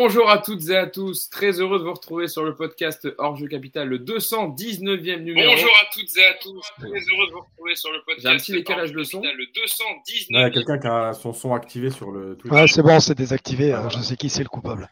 Bonjour à toutes et à tous, très heureux de vous retrouver sur le podcast Hors Jeu Capital, le 219e numéro. Bonjour à toutes et à tous, très heureux de vous retrouver sur le podcast. J'ai un petit décalage de son. Le 219. Il y a quelqu'un qui a son son activé sur le Twitch. Ouais, c'est bon, c'est désactivé. alors je sais qui c'est le coupable.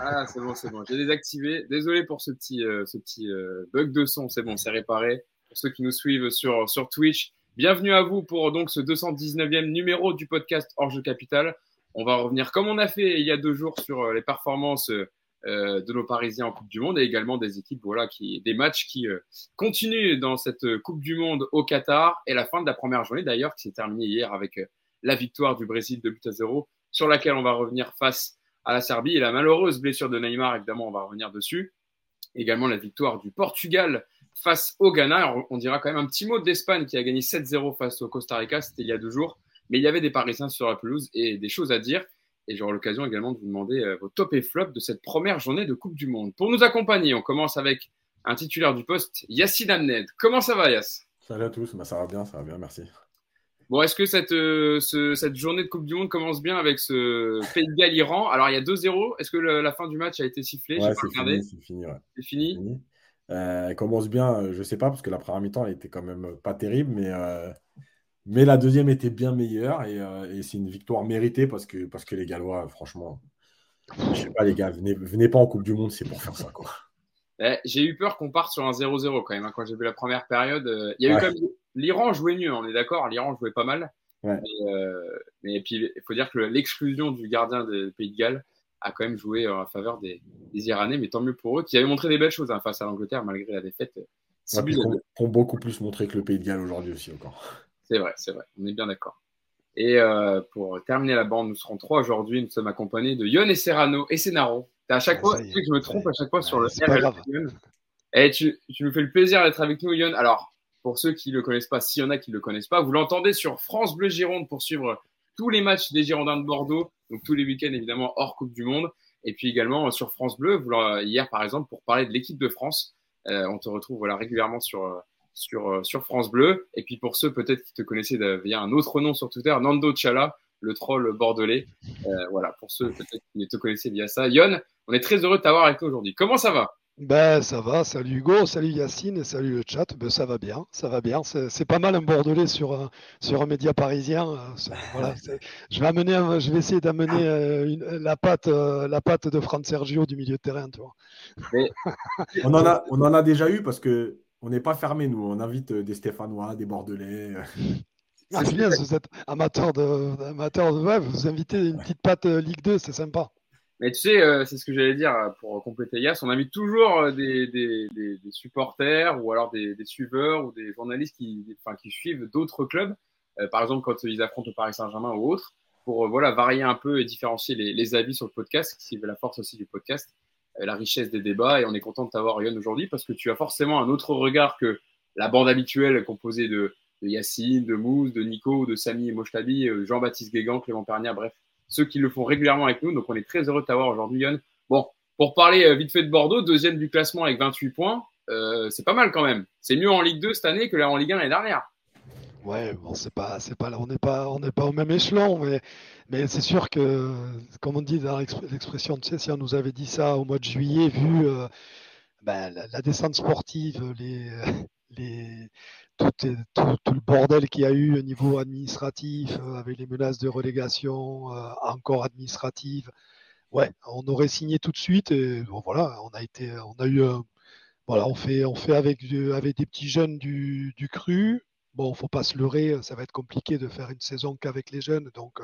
Ah, c'est bon, c'est bon. J'ai désactivé. Désolé pour ce petit, euh, ce petit euh, bug de son. C'est bon, c'est réparé. Pour ceux qui nous suivent sur, sur Twitch, bienvenue à vous pour donc ce 219e numéro du podcast Hors Jeu Capital. On va revenir comme on a fait il y a deux jours sur euh, les performances euh, de nos Parisiens en Coupe du Monde et également des équipes, voilà, qui, des matchs qui euh, continuent dans cette Coupe du Monde au Qatar et la fin de la première journée d'ailleurs qui s'est terminée hier avec la victoire du Brésil de but à zéro sur laquelle on va revenir face à la Serbie et la malheureuse blessure de Neymar, évidemment, on va revenir dessus. Également la victoire du Portugal face au Ghana. On dira quand même un petit mot de qui a gagné 7-0 face au Costa Rica, c'était il y a deux jours. Mais il y avait des Parisiens sur la pelouse et des choses à dire. Et j'aurai l'occasion également de vous demander euh, vos top et flop de cette première journée de Coupe du Monde. Pour nous accompagner, on commence avec un titulaire du poste, Yassine Amned. Comment ça va, Yass Salut à tous, bah, ça va bien, ça va bien, merci. Bon, est-ce que cette, euh, ce- cette journée de Coupe du Monde commence bien avec ce Pays de Galles-Iran Alors, il y a 2-0. Est-ce que le- la fin du match a été sifflée? Ouais, c'est fini, c'est fini, ouais. C'est fini? Fini. Euh, elle commence bien, euh, je sais pas, parce que la première mi-temps, elle était quand même pas terrible, mais, euh, mais la deuxième était bien meilleure et, euh, et c'est une victoire méritée parce que, parce que les Gallois, franchement, je sais pas, les gars, venez, venez pas en Coupe du Monde, c'est pour faire ça, quoi. Eh, J'ai eu peur qu'on parte sur un 0-0 quand même. hein, quand j'ai vu la première période, Euh, il y a eu Ouais. quand même l'Iran jouait mieux. On est d'accord. L'Iran jouait pas mal. Ouais. Mais, euh, mais puis il faut dire que l'exclusion du gardien des Pays de Galles a quand même joué en faveur des, des Iranais. Mais tant mieux pour eux qui avaient montré des belles choses hein, face à l'Angleterre malgré la défaite. Ouais, deux. qu'on beaucoup plus montré que le Pays de Galles aujourd'hui aussi encore. C'est vrai, c'est vrai. On est bien d'accord. Et euh, pour terminer la bande, nous serons trois aujourd'hui. Nous sommes accompagnés de Yon et Serrano et Senaro. À chaque Ah, fois, tu sais que je me trompe à chaque fois sur le. Et tu, tu nous fais le plaisir d'être avec nous, Yon. Alors, pour ceux qui ne le connaissent pas, s'il y en a qui ne le connaissent pas, vous l'entendez sur France Bleu Gironde pour suivre tous les matchs des Girondins de Bordeaux, donc tous les week-ends évidemment hors Coupe du Monde, et puis également euh, sur France Bleu, hier par exemple pour parler de l'équipe de France, Euh, on te retrouve voilà régulièrement sur sur euh, sur France Bleu, et puis pour ceux peut-être qui te connaissaient via un autre nom sur Twitter, Nando Chala, le troll bordelais, Euh, voilà pour ceux peut-être qui te connaissaient via ça. Yon, on est très heureux de t'avoir avec nous aujourd'hui. Comment ça va? Ben ça va, salut Hugo, salut Yacine et salut le chat. Ben ça va bien, ça va bien. C'est c'est pas mal un Bordelais sur un, sur un média parisien. euh, c'est- Voilà, c'est- je vais amener, je vais essayer d'amener euh, une- la patte, euh, la patte de Fran Sergio du milieu de terrain, tu vois. On en a, on en a déjà eu parce que on n'est pas fermé, nous. On invite euh, des Stéphanois, des Bordelais. euh. Ah, c'est bien, vous êtes amateur de, amateur de, ouais, vous invitez une petite patte euh, Ligue 2, c'est sympa. Mais tu sais, euh, c'est ce que j'allais dire pour compléter Yass, on invite toujours des, des, des, des supporters ou alors des, des suiveurs ou des journalistes qui, enfin, qui suivent d'autres clubs, euh, par exemple quand ils affrontent le Paris Saint-Germain ou autre, pour euh, voilà, varier un peu et différencier les, les avis sur le podcast, c'est la force aussi du podcast, la richesse des débats, et on est content de t'avoir Yann aujourd'hui parce que tu as forcément un autre regard que la bande habituelle composée de, Yacine, de Mousse, de Nico, de Samy et Mochtabi, euh, Jean-Baptiste Guégan, Clément Pernière, bref, ceux qui le font régulièrement avec nous. Donc, on est très heureux de t'avoir aujourd'hui, Yann. Bon, pour parler euh, vite fait de Bordeaux, deuxième du classement avec 28 points, euh, c'est pas mal quand même. C'est mieux en Ligue 2 cette année que là en Ligue 1 l'année dernière. Ouais, bon, c'est pas, c'est pas on n'est pas, on n'est pas au même échelon, mais, mais c'est sûr que, comme on dit dans l'exp- l'expression, tu sais, si on nous avait dit ça au mois de juillet, vu euh, ben, la, descente sportive, les, les, tout, le bordel qu'il y a eu au niveau administratif, euh, avec les menaces de relégation, euh, encore administrative, ouais, on aurait signé tout de suite et bon, voilà, on a été, on a eu, voilà, on fait, on fait avec, avec des petits jeunes du, du cru. Bon, faut pas se leurrer, ça va être compliqué de faire une saison qu'avec les jeunes, donc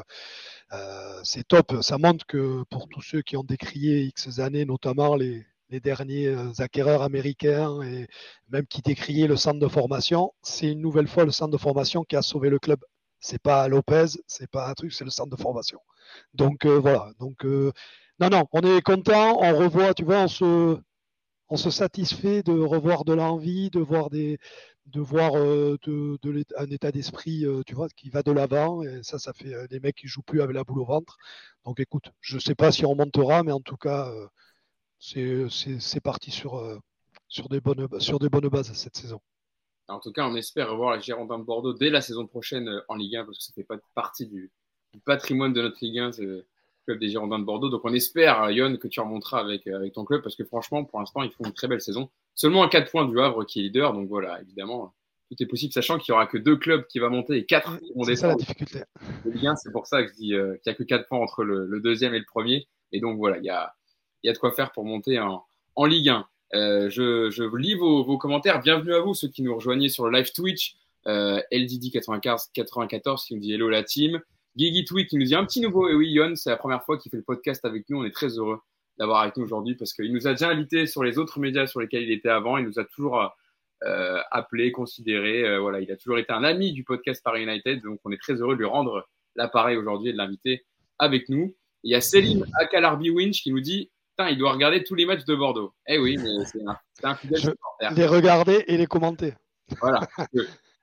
euh, c'est top. Ça montre que pour tous ceux qui ont décrié X années, notamment les, derniers euh, acquéreurs américains et même qui décriaient le centre de formation, c'est une nouvelle fois le centre de formation qui a sauvé le club. C'est pas Lopez, c'est pas un truc, c'est le centre de formation. Donc euh, voilà. Donc non, non, on est content, on revoit, tu vois, on se satisfait de revoir de l'envie, de voir des, de voir euh, un état d'esprit, euh, qui va de l'avant. Et ça, ça fait euh, des mecs qui jouent plus avec la boule au ventre. Donc écoute, je sais pas si on montera, mais en tout cas, euh, c'est, parti sur, euh, sur, des bonnes, bases cette saison. En tout cas, on espère revoir les Girondins de Bordeaux dès la saison prochaine euh, en Ligue 1 parce que ça fait pas partie du patrimoine de notre Ligue 1. C'est- club des Girondins de Bordeaux. Donc on espère, Yon, que tu remonteras avec, avec ton club parce que franchement, pour l'instant, ils font une très belle saison. Seulement à 4 points du Havre qui est leader. Donc voilà, évidemment, tout est possible, sachant qu'il n'y aura que deux clubs qui vont monter et quatre qui vont C'est ça la difficulté. C'est pour ça que je dis euh, qu'il n'y a que 4 points entre le, le, deuxième et le premier. Et donc voilà, il y a, y a de quoi faire pour monter en, en Ligue 1. Euh, je, je lis vos, vos, commentaires. Bienvenue à vous, ceux qui nous rejoignez sur le live Twitch. Euh, LDD94 qui nous dit Hello la team. Guigui Tweet qui nous dit un petit nouveau. Et oui, Yon, c'est la première fois qu'il fait le podcast avec nous. On est très heureux d'avoir avec nous aujourd'hui parce qu'il nous a déjà invité sur les autres médias sur lesquels il était avant. Il nous a toujours euh, appelé, considéré. Euh, voilà, il a toujours été un ami du podcast Paris United. Donc, on est très heureux de lui rendre l'appareil aujourd'hui et de l'inviter avec nous. Il y a Céline Akalarbi Winch qui nous dit il doit regarder tous les matchs de Bordeaux. Eh oui, mais c'est un, un fidèle supporter. Les regarder et les commenter. Voilà.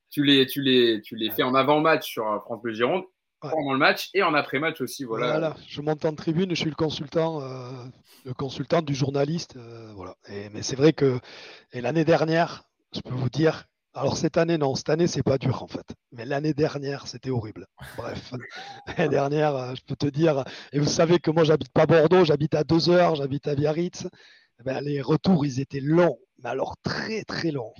tu les, tu les, tu les fais en avant-match sur France Bleu Gironde. Pendant le match et en après-match aussi. Voilà. voilà. Je monte en tribune, je suis le consultant, euh, le consultant du journaliste. Euh, voilà. Et, mais c'est vrai que l'année dernière, je peux vous dire, alors cette année, non, cette année, c'est pas dur en fait. Mais l'année dernière, c'était horrible. Bref, l'année dernière, euh, je peux te dire, et vous savez que moi, j'habite pas Bordeaux, j'habite à deux heures, j'habite à Biarritz. Eh ben, les retours, ils étaient longs, mais alors très très longs.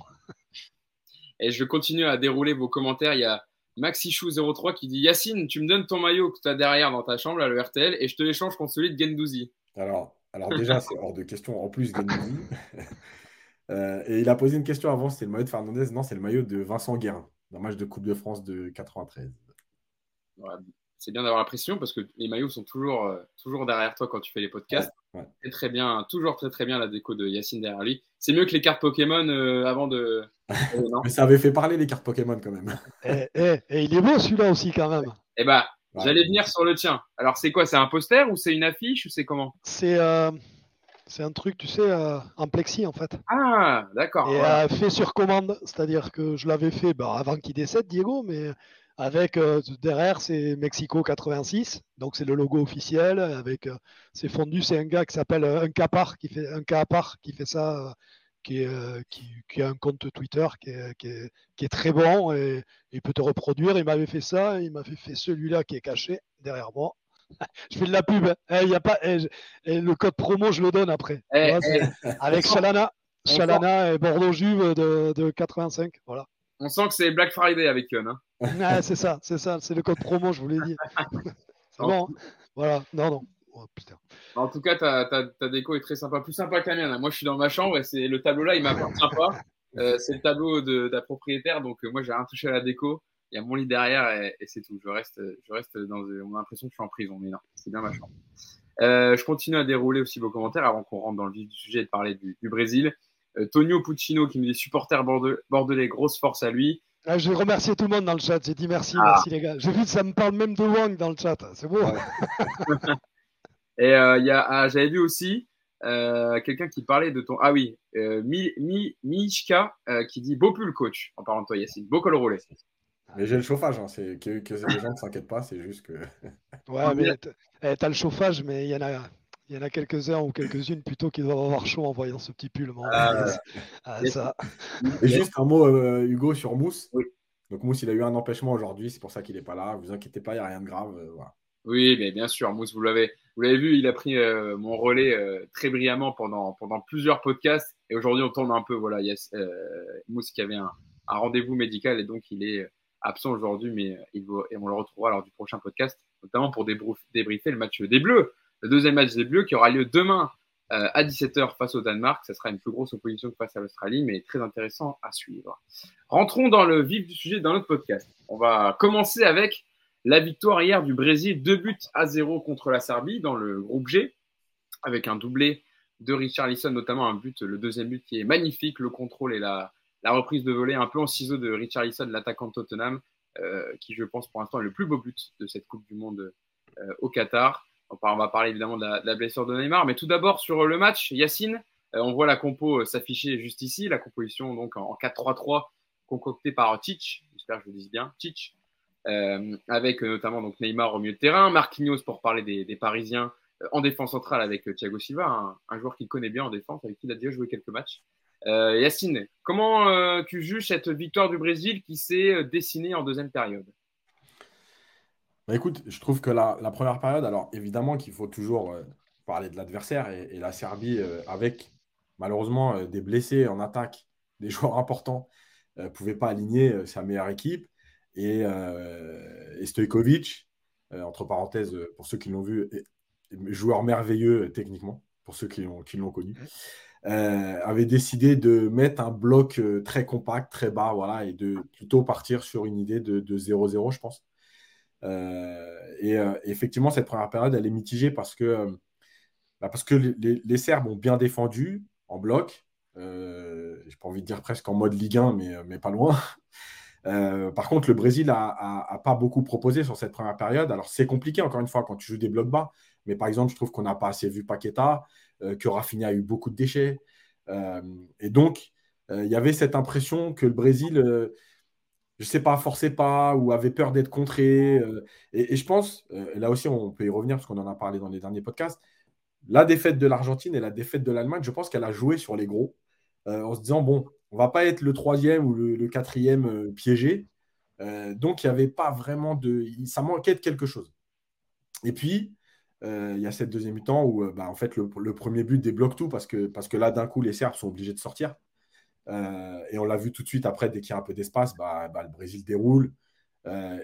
Et je continue à dérouler vos commentaires. Il y a Maxichou03 qui dit Yacine, tu me donnes ton maillot que tu as derrière dans ta chambre, à le RTL, et je te l'échange contre celui de Gendouzi. Alors, alors déjà, c'est hors de question. En plus, Gendouzi. Euh, et il a posé une question avant, c'était le maillot de Fernandez. Non, c'est le maillot de Vincent Guérin, dans le match de Coupe de France de 93. Ouais, c'est bien d'avoir la pression parce que les maillots sont toujours, euh, toujours derrière toi quand tu fais les podcasts. Ouais, ouais. C'est très bien, toujours très très bien la déco de Yacine derrière lui. C'est mieux que les cartes Pokémon euh, avant de. Non Mais ça avait fait parler les cartes Pokémon quand même. et, et, et, il est beau celui-là aussi quand même. Eh bah, ouais. j'allais venir sur le tien. Alors c'est quoi C'est un poster ou c'est une affiche ou c'est comment? C'est. Euh... C'est un truc, tu sais, euh, en plexi en fait. Ah, d'accord. Et euh, fait sur commande, c'est-à-dire que je l'avais fait bah, avant qu'il décède, Diego, mais avec euh, derrière c'est Mexico 86, donc c'est le logo officiel. Avec c'est fondu, c'est un gars qui s'appelle un Capar qui fait un Capar qui fait ça, qui, est, qui, qui, a un compte Twitter qui est, qui est, très bon et il peut te reproduire. Il m'avait fait ça, il m'avait fait celui-là qui est caché derrière moi je fais de la pub. Eh, y a pas, eh, eh, le code promo, je le donne après. Avec Chalana, Chalana et Bordeaux Juve de, de, 85. Voilà. On sent que c'est Black Friday avec Yon. Hein. ah, c'est ça, c'est ça, c'est le code promo, je vous l'ai dit. c'est bon. Hein. Voilà, non, non. Oh, en tout cas, ta, ta, ta, déco est très sympa, plus sympa que la mienne. Moi, je suis dans ma chambre et c'est le tableau là, il m'appartient pas. Euh, c'est le tableau de, de, la propriétaire, donc euh, moi, j'ai rien touché à la déco il y a mon lit derrière et, et c'est tout. Je reste, je reste dans. On a l'impression que je suis en prison, mais non, c'est bien ma chambre. Euh, je continue à dérouler aussi vos commentaires avant qu'on rentre dans le vif du sujet et de parler du, du Brésil. Euh, Tonio Puccino qui me dit supporter bordelais, bordelais, grosse force à lui. Ah, J'ai remercié tout le monde dans le chat. J'ai dit merci, ah. merci les gars. J'ai vu que ça me parle même de Wang dans le chat. C'est beau. Ouais. et euh, il y a, ah, j'avais vu aussi euh, quelqu'un qui parlait de ton. Ah oui, euh, Mi, Mi, Mishka qui dit beau pull coach en parlant de toi, Yacine. Beau col roulé. Mais j'ai le chauffage, hein. c'est que, que, les gens ne s'inquiètent pas, c'est juste que. ouais, mais t'as as le chauffage, mais il y en a, il y en a quelques-uns ou quelques-unes plutôt qui doivent avoir chaud en voyant ce petit pull. Ah, ah, ça. Et juste un mot, euh, Hugo, sur Mousse. Oui. Donc Mousse, il a eu un empêchement aujourd'hui, c'est pour ça qu'il n'est pas là. Vous inquiétez pas, il n'y a rien de grave. Euh, voilà. Oui, mais bien sûr, Mousse, vous l'avez, vous l'avez vu, il a pris euh, mon relais euh, très brillamment pendant, plusieurs podcasts. Et aujourd'hui, on tourne un peu. Voilà, yes, euh, Mousse qui avait un, rendez-vous médical et donc il est absent aujourd'hui, mais il et on le retrouvera lors du prochain podcast, notamment pour débriefer le match des Bleus, le deuxième match des Bleus qui aura lieu demain à 17h face au Danemark. Ça sera une plus grosse opposition que face à l'Australie, mais très intéressant à suivre. Rentrons dans le vif du sujet dans notre podcast. On va commencer avec la victoire hier du Brésil, deux buts à zéro contre la Serbie dans le groupe G, avec un doublé de Richard Lisson, notamment un but, le deuxième but qui est magnifique, le contrôle et la, reprise de volée un peu en ciseau de Richarlison, l'attaquant de Tottenham, euh, qui je pense pour l'instant est le plus beau but de cette Coupe du Monde euh, au Qatar. On va parler évidemment de la, blessure de Neymar, mais tout d'abord sur le match, Yacine, euh, on voit la compo s'afficher juste ici, la composition donc en, 4-3-3 concoctée par Tich, j'espère que je le dis bien, Tich, avec notamment donc Neymar au milieu de terrain, Marquinhos pour parler des, Parisiens en défense centrale avec Thiago Silva, un, joueur qu'il connaît bien en défense, avec qui il a déjà joué quelques matchs. Euh, Yacine, comment euh, tu juges cette victoire du Brésil qui s'est euh, dessinée en deuxième période? Bah, écoute, je trouve que la, première période, alors évidemment qu'il faut toujours euh, parler de l'adversaire et, et la Serbie euh, avec malheureusement euh, des blessés en attaque, des joueurs importants, ne pouvait pas aligner euh, sa meilleure équipe. Et, euh, et Stojkovic, euh, entre parenthèses, euh, pour ceux qui l'ont vu, joueur merveilleux techniquement, pour ceux qui l'ont qui l'ont connu, euh, avait décidé de mettre un bloc très compact, très bas, voilà, et de plutôt partir sur une idée de de 0-0, je pense. Euh, et euh, effectivement, cette première période, elle est mitigée parce que, bah, parce que les, les- les Serbes ont bien défendu en bloc. J'ai pas envie de dire presque en mode Ligue 1, mais, mais pas loin. Euh, par contre, le Brésil a, a- a pas beaucoup proposé sur cette première période. Alors, c'est compliqué, encore une fois, quand tu joues des blocs bas. Mais par exemple, je trouve qu'on n'a pas assez vu Paqueta, euh, que Rafinha a eu beaucoup de déchets. Euh, et donc, il y avait cette impression que le Brésil, je sais pas, forçait pas ou avait peur d'être contré. et, et je pense, là aussi, on peut y revenir parce qu'on en a parlé dans les derniers podcasts, la défaite de l'Argentine et la défaite de l'Allemagne, je pense qu'elle a joué sur les gros en se disant, bon, on va pas être le troisième ou le, le quatrième euh, piégé. Euh, donc, il n'y avait pas vraiment de... Ça manquait de quelque chose. Et puis, euh, il y a cette deuxième mi-temps où, bah, en fait, le, le premier but débloque tout parce que, parce que là, d'un coup, les Serbes sont obligés de sortir. Et on l'a vu tout de suite après, dès qu'il y a un peu d'espace, bah, bah, le Brésil déroule.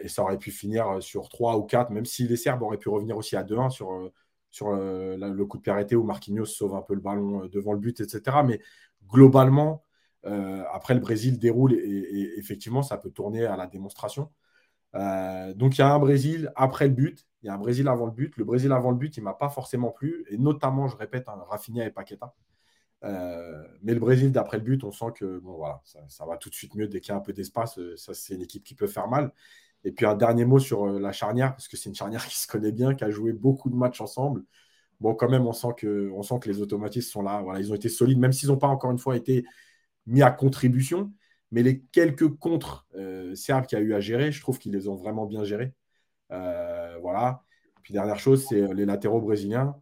Et ça aurait pu finir sur 3 ou 4, même si les Serbes auraient pu revenir aussi à 2-1 sur, sur la- le coup de pied arrêté où Marquinhos sauve un peu le ballon devant le but, etc. Mais globalement, euh, après le Brésil déroule et, effectivement, ça peut tourner à la démonstration. Euh, donc il y a un Brésil après le but, il y a un Brésil avant le but. Le Brésil avant le but, il ne m'a pas forcément plu, et notamment, je répète, hein, et Paqueta. Euh, mais le Brésil, d'après le but, on sent que bon, voilà, ça, ça va tout de suite mieux dès qu'il y a un peu d'espace. Ça, c'est une équipe qui peut faire mal. Et puis un dernier mot sur la charnière, parce que c'est une charnière qui se connaît bien, qui a joué beaucoup de matchs ensemble. Bon, quand même, on sent que, on sent que les automatismes sont là. Voilà, ils ont été solides, même s'ils n'ont pas encore une fois été mis à contribution. Mais les quelques contre euh, serbes qu'il y a eu à gérer, je trouve qu'ils les ont vraiment bien gérés. Euh, voilà. Puis dernière chose, c'est euh, les latéraux brésiliens.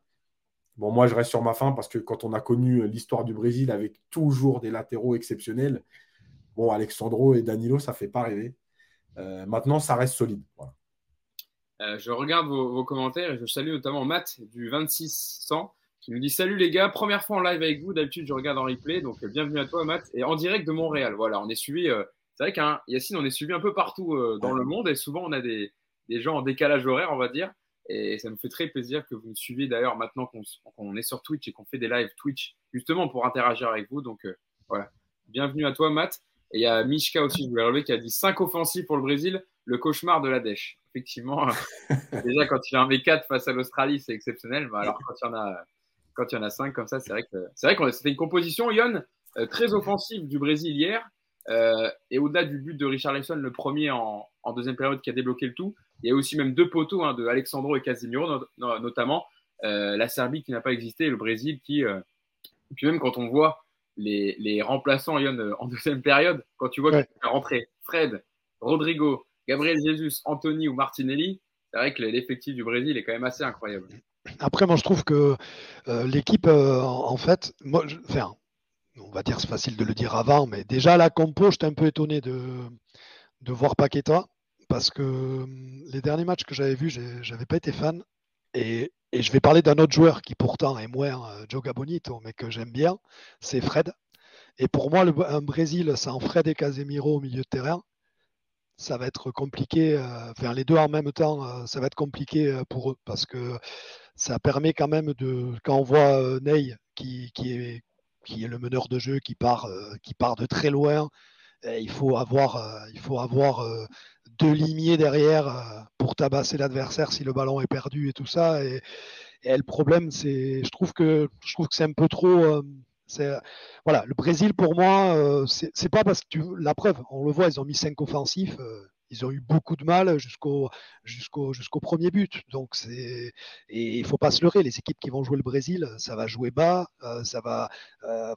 Bon, moi, je reste sur ma fin parce que quand on a connu l'histoire du Brésil avec toujours des latéraux exceptionnels, bon, Alexandro et Danilo, ça ne fait pas rêver. Euh, maintenant, ça reste solide. Euh, je regarde vos, vos commentaires et je salue notamment Matt du 2600 qui nous dit Salut les gars, première fois en live avec vous. D'habitude, je regarde en replay. Donc, euh, bienvenue à toi, Matt. Et en direct de Montréal. Voilà, on est suivi. euh, c'est vrai qu'un Yacine, on est suivi un peu partout euh, dans le monde et souvent, on a des, des gens en décalage horaire, on va dire. Et ça me fait très plaisir que vous nous suiviez d'ailleurs maintenant qu'on est sur Twitch et qu'on fait des lives Twitch justement pour interagir avec vous. Donc, voilà. Bienvenue à toi, Matt. Et il y a Mishka aussi, je voulais relever, qui a dit 5 offensifs pour le Brésil, le cauchemar de la dèche. Effectivement, déjà quand il y a un V4 face à l'Australie, c'est exceptionnel. Mais alors quand il y en a, quand il y en a 5 comme ça, c'est vrai que c'est vrai qu'on c'était une composition, Yon, euh, très offensive du Brésil hier. Euh, et au-delà du but de Richarlison, le premier en, en, deuxième période qui a débloqué le tout, il y a aussi même deux poteaux hein, de Alexandro et Casemiro, not not notamment euh, la Serbie qui n'a pas existé et le Brésil qui. Euh... Et puis même quand on voit les, les remplaçants Yon, en deuxième période, quand tu vois ouais. qu'il fait rentrer Fred, Rodrigo, Gabriel Jesus, Anthony ou Martinelli, c'est vrai que l'effectif du Brésil est quand même assez incroyable. Après, moi, je trouve que euh, l'équipe, euh, en fait, on va dire c'est facile de le dire avant, mais déjà la compo, j'étais un peu étonné de, voir Paqueta parce que hum, les derniers matchs que j'avais vus, j'avais pas été fan. Et, je vais parler d'un autre joueur qui pourtant est moins euh, Joga Bonito, mais que j'aime bien, c'est Fred. Et pour moi, un Brésil sans Fred et Casemiro au milieu de terrain, ça va être compliqué. Euh, faire les deux en même temps, euh, ça va être compliqué euh, pour eux parce que ça permet quand même de. Quand on voit Ney qui, est, qui est le meneur de jeu, qui part, qui part de très loin, il faut avoir, il faut avoir deux limiers derrière pour tabasser l'adversaire si le ballon est perdu et tout ça. Et, et le problème, c'est, je trouve que je trouve que c'est un peu trop. Euh, voilà, le Brésil pour moi, euh, c'est pas parce que tu, la preuve, on le voit, ils ont mis cinq offensifs. Euh, ils ont eu beaucoup de mal jusqu'au jusqu'au jusqu'au premier but. Donc c'est et il faut pas se leurrer. Les équipes qui vont jouer le Brésil, ça va jouer bas, ça va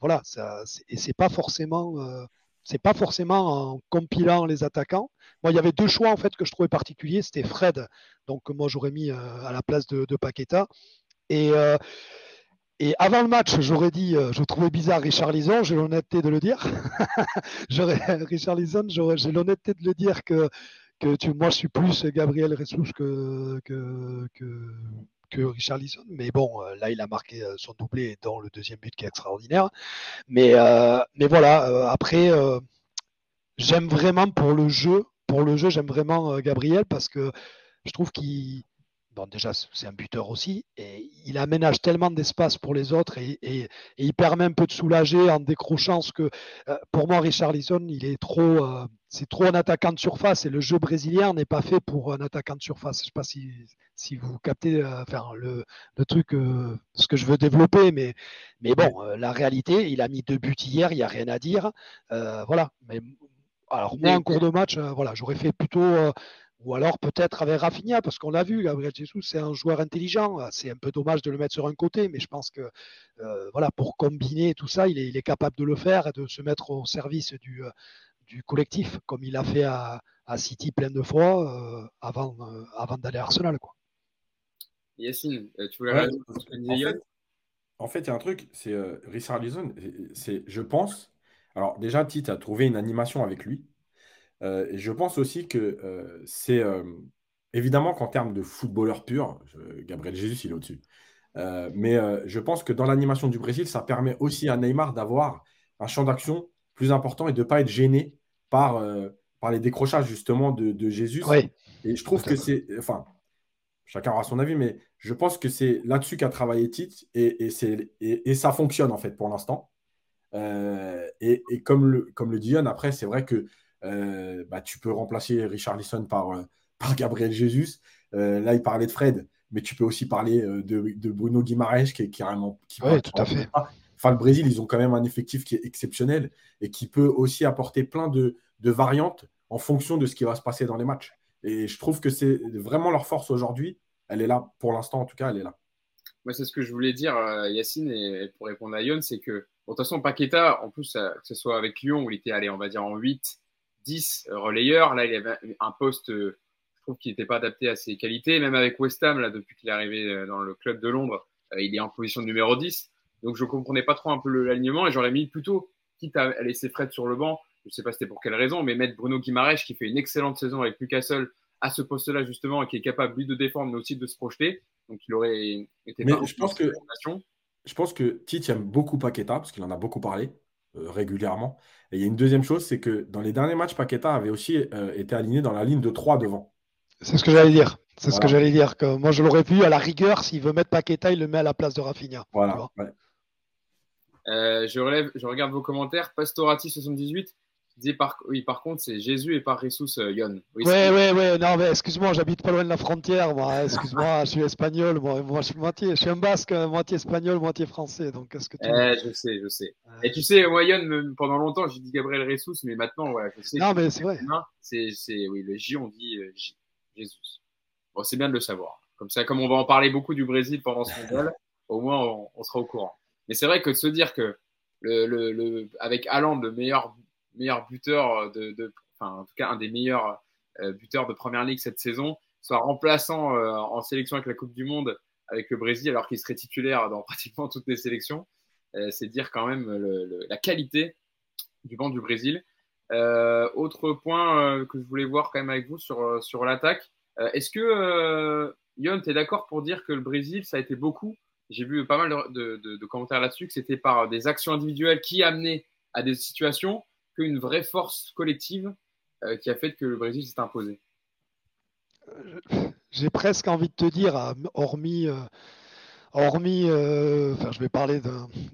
voilà, ça et c'est pas forcément c'est pas forcément en compilant les attaquants. Moi, il y avait deux choix en fait que je trouvais particuliers. C'était Fred, donc moi j'aurais mis à la place de, de Paqueta. Et, et avant le match, j'aurais dit, euh, je trouvais bizarre Richard Lison, j'ai l'honnêteté de le dire. Richard Lison, j'ai l'honnêteté de le dire que que tu, moi, je suis plus Gabriel Ressus que, que, que, que Richard Lisson. Mais bon, euh, là, il a marqué euh, son doublé dans le deuxième but qui est extraordinaire. Mais, euh, mais voilà, après, j'aime vraiment pour le jeu, pour le jeu, j'aime vraiment Gabriel parce que je trouve qu'il bon, déjà, c'est un buteur aussi, et il aménage tellement d'espace pour les autres et, il permet un peu de soulager en décrochant ce que, euh, pour moi, Richard Lisson, il est trop, euh, c'est trop un attaquant de surface et le jeu brésilien n'est pas fait pour un attaquant de surface. Je ne sais pas si, si vous captez euh, enfin, le, le, truc, ce que je veux développer, mais, mais bon, la réalité, il a mis deux buts hier, il n'y a rien à dire. voilà. Mais, alors, moi, en cours de match, voilà, j'aurais fait plutôt ou alors peut-être avec Rafinha, parce qu'on l'a vu, Gabriel Jesus, c'est un joueur intelligent. C'est un peu dommage de le mettre sur un côté, mais je pense que euh, voilà, pour combiner tout ça, il est, capable de le faire et de se mettre au service du, euh, du collectif, comme il a fait à, City plein de fois euh, avant, avant d'aller à Arsenal. Quoi. Yacine, tu voulais en, fait, il y a un truc, c'est Richard Lison, c'est, je pense, alors déjà, Tite a trouvé une animation avec lui. Euh, et je pense aussi que euh, c'est euh, évidemment qu'en termes de footballeur pur, Gabriel Jesus, il est au-dessus. mais je pense que dans l'animation du Brésil, ça permet aussi à Neymar d'avoir un champ d'action plus important et de ne pas être gêné par, par les décrochages justement de, de Jésus. Et je trouve que c'est. Enfin, chacun aura son avis, mais je pense que c'est là-dessus qu'a travaillé Tite et, et, et, ça fonctionne en fait pour l'instant. et, comme, le, comme le dit Yann, après, c'est vrai que euh, bah, tu peux remplacer Richard Lisson par, euh, par Gabriel Jesus. Euh, là, il parlait de Fred, mais tu peux aussi parler de, Bruno Guimaraes qui est carrément. Qui oui, tout à fait. Enfin, le Brésil, ils ont quand même un effectif qui est exceptionnel et qui peut aussi apporter plein de, variantes en fonction de ce qui va se passer dans les matchs. Et je trouve que c'est vraiment leur force aujourd'hui. Elle est là, pour l'instant en tout cas, elle est là. Moi, c'est ce que je voulais dire, Yacine, et pour répondre à Yon, c'est que, de toute façon, Paqueta, en plus, que ce soit avec Lyon, où il était allé, on va dire, en 8, 10 relayeurs. Là, il avait un poste, euh, je trouve qu'il n'était pas adapté à ses qualités. Même avec West Ham, là, depuis qu'il est arrivé euh, dans le club de Londres, euh, il est en position de numéro 10. Donc, je ne comprenais pas trop un peu l'alignement et j'aurais mis plutôt, quitte à laisser Fred sur le banc, je ne sais pas c'était pour quelle raison, mais mettre Bruno Guimaraes qui fait une excellente saison avec Newcastle à ce poste-là justement et qui est capable lui de défendre mais aussi de se projeter. Donc il aurait été. Mais je pense que je pense que Tite aime beaucoup Paqueta parce qu'il en a beaucoup parlé. Euh, régulièrement. Et il y a une deuxième chose, c'est que dans les derniers matchs, Paqueta avait aussi euh, été aligné dans la ligne de 3 devant. C'est ce que j'allais dire. C'est ce que j'allais dire. Que moi, je l'aurais pu à la rigueur. S'il veut mettre Paqueta, il le met à la place de Rafinha. Voilà. Euh, je, relève, je regarde vos commentaires. Pastorati78 par, oui, par contre, c'est Jésus et par Jesus euh, Yon. Oui, ouais, ouais, Non, mais excuse-moi, j'habite pas loin de la frontière. Moi, excuse-moi, je suis espagnol. Moi, moi, je suis moitié, je suis un basque, moitié espagnol, moitié français. Donc, qu'est-ce que tu eh, Je sais, je sais. Et tu sais, moi, Yon, pendant longtemps, j'ai dit Gabriel Jesus, mais maintenant, voilà, je sais. Non, mais c'est vrai. C'est, c'est, oui, le J, on dit euh, Jésus. Bon, c'est bien de le savoir. Comme ça, comme on va en parler beaucoup du Brésil pendant ce mondial, au moins, on, on, sera au courant. Mais c'est vrai que de se dire que le, le, le avec Haaland, le meilleur meilleur buteur de, enfin, en tout cas un des meilleurs euh, buteurs de première ligue cette saison, soit remplaçant euh, en sélection avec la Coupe du Monde avec le Brésil alors qu'il serait titulaire dans pratiquement toutes les sélections. Euh, c'est dire quand même la qualité du banc du Brésil. autre point que je voulais voir quand même avec vous sur, sur l'attaque. Est-ce que, Yon, tu es d'accord pour dire que le Brésil, ça a été beaucoup? J'ai vu pas mal de, de commentaires là-dessus, que c'était par des actions individuelles qui amenaient à des situations qu'une vraie force collective euh, qui a fait que le Brésil s'est imposé. J'ai presque envie de te dire, hormis, euh, hormis euh, enfin, je vais parler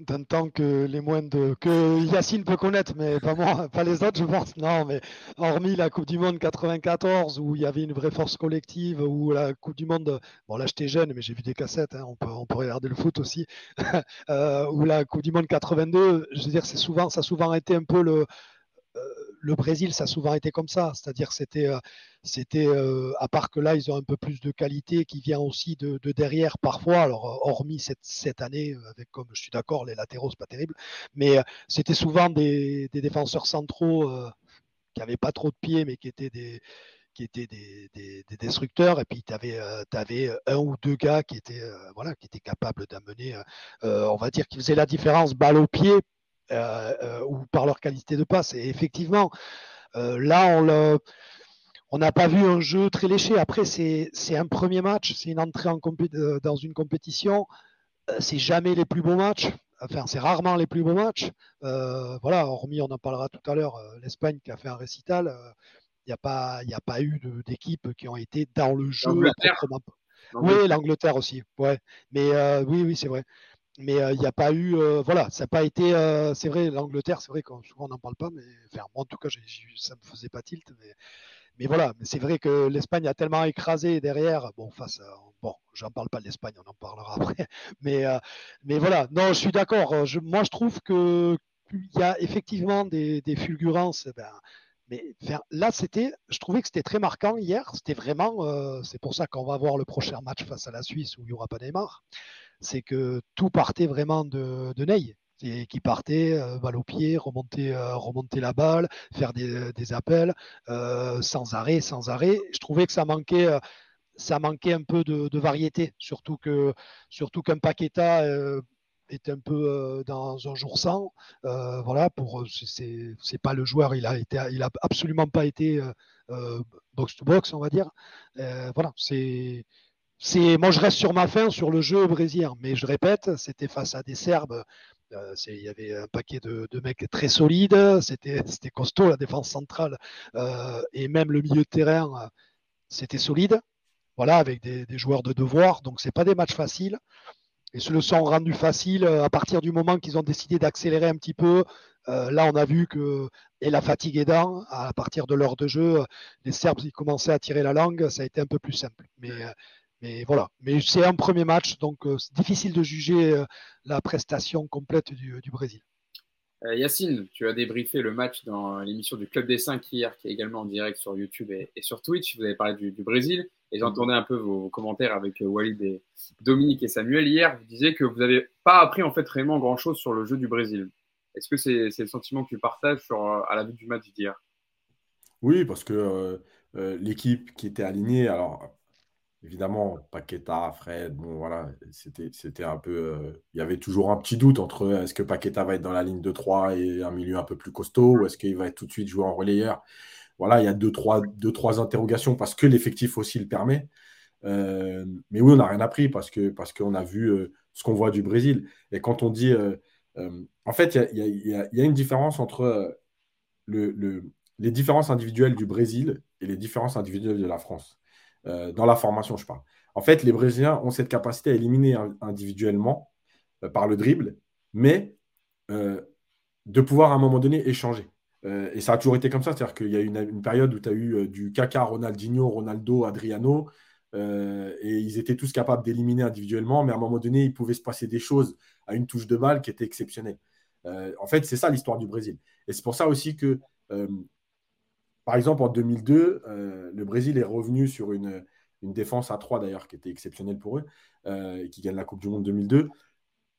d'un temps que les moins de que Yacine peut connaître, mais pas moi, pas les autres, je pense. Non, mais hormis la Coupe du Monde 94 où il y avait une vraie force collective, ou la Coupe du Monde, bon là j'étais jeune, mais j'ai vu des cassettes, hein, on, peut, on peut regarder le foot aussi, ou la Coupe du Monde 82, je veux dire, c'est souvent, ça a souvent été un peu le le Brésil, ça a souvent été comme ça. C'est-à-dire, c'était, euh, c'était euh, à part que là, ils ont un peu plus de qualité qui vient aussi de, derrière parfois. Alors, euh, hormis cette, cette, année, avec comme je suis d'accord, les latéraux, c'est pas terrible, mais c'était souvent des, défenseurs centraux qui n'avaient pas trop de pieds, mais qui étaient des qui étaient des, destructeurs, et puis tu avais, un ou deux gars qui étaient, voilà, qui étaient capables d'amener, on va dire, qui faisaient la différence balle au pied ou par leur qualité de passe. Et effectivement, euh, là, on le on n'a pas vu un jeu très léché. Après, c'est un premier match, c'est une entrée en dans une compétition. c'est jamais les plus beaux matchs. Enfin, c'est rarement les plus beaux matchs. voilà, hormis, on en parlera tout à l'heure, l'Espagne qui a fait un récital. Il n'y a, pas, a pas eu d'équipes qui ont été dans le jeu. Oui, l'Angleterre aussi. Ouais. Mais oui, oui, c'est vrai mais il n'y a pas eu, voilà, ça n'a pas été, c'est vrai, l'Angleterre, c'est vrai qu'on souvent on n'en parle pas, mais enfin, moi en tout cas, ça me faisait pas tilt, mais, mais voilà, mais c'est vrai que l'Espagne a tellement écrasé derrière, bon, face, à, bon, j'en parle pas de l'Espagne, on en parlera après, mais, mais voilà, non, je suis d'accord, moi je trouve que il y a effectivement des, des fulgurances, ben, mais là, c'était, je trouvais que c'était très marquant hier. C'était vraiment, c'est pour ça qu'on va voir le prochain match face à la Suisse où il n'y aura pas Neymar c'est que tout partait vraiment de, Ney qui partait, euh, balle au pied, remonter, euh, remonter la balle, faire des, appels euh, sans arrêt, sans arrêt. Je trouvais que ça manquait, ça manquait un peu de, variété, surtout que surtout qu'un Paqueta est un peu dans un jour sans. voilà, pour c'est pas le joueur, il a été, il a absolument pas été box to box, on va dire. voilà, c'est moi je reste sur ma fin sur le jeu brésilien, mais je répète, c'était face à des Serbes. Euh, il y avait un paquet de, mecs très solides, c'était costaud la défense centrale euh, et même le milieu de terrain, c'était solide. Voilà, avec des, joueurs de devoir, donc c'est pas des matchs faciles. Et se le sont rendus faciles à partir du moment qu'ils ont décidé d'accélérer un petit peu. Euh, là, on a vu que, et la fatigue aidant, à partir de l'heure de jeu, les Serbes ils commençaient à tirer la langue, ça a été un peu plus simple. Mais mais voilà, mais c'est un premier match, donc euh, c'est difficile de juger euh, la prestation complète du, Brésil. Euh, Yacine, tu as débriefé le match dans l'émission du Club des 5 hier, qui est également en direct sur YouTube et, sur Twitch. Vous avez parlé du, Brésil et j'entendais un peu vos, commentaires avec Walid et Dominique et Samuel. Hier, vous disiez que vous n'avez pas appris en fait vraiment grand-chose sur le jeu du Brésil. Est-ce que c'est le sentiment que tu partages sur, à la vue du match d'hier? Oui, parce que l'équipe qui était alignée, alors Évidemment, Paqueta, Fred, bon voilà, c'était, un peu. Euh, il y avait toujours un petit doute entre euh, est-ce que Paqueta va être dans la ligne de 3 et un milieu un peu plus costaud, ou est-ce qu'il va être tout de suite joué en relayeur? Voilà, il y a deux, trois, deux, trois interrogations parce que l'effectif aussi le permet. Euh, mais oui, on n'a rien appris parce, que, parce qu'on a vu ce qu'on voit du Brésil. Et quand on dit. en fait, il y a, une différence entre le, les différences individuelles du Brésil et les différences individuelles de la France. Euh, dans la formation, je parle. En fait, les Brésiliens ont cette capacité à éliminer individuellement euh, par le dribble, mais euh, de pouvoir à un moment donné échanger. et ça a toujours été comme ça, c'est-à-dire qu'il y a une, une période où tu as eu du Kaka, Ronaldinho, Ronaldo, Adriano, et ils étaient tous capables d'éliminer individuellement, mais à un moment donné, il pouvait se passer des choses à une touche de balle qui étaient exceptionnelles. en fait, c'est ça l'histoire du Brésil. Et c'est pour ça aussi que par exemple, en 2002, euh, le Brésil est revenu sur une, défense à 3 d'ailleurs, qui était exceptionnelle pour eux, euh, qui gagne la Coupe du Monde 2002,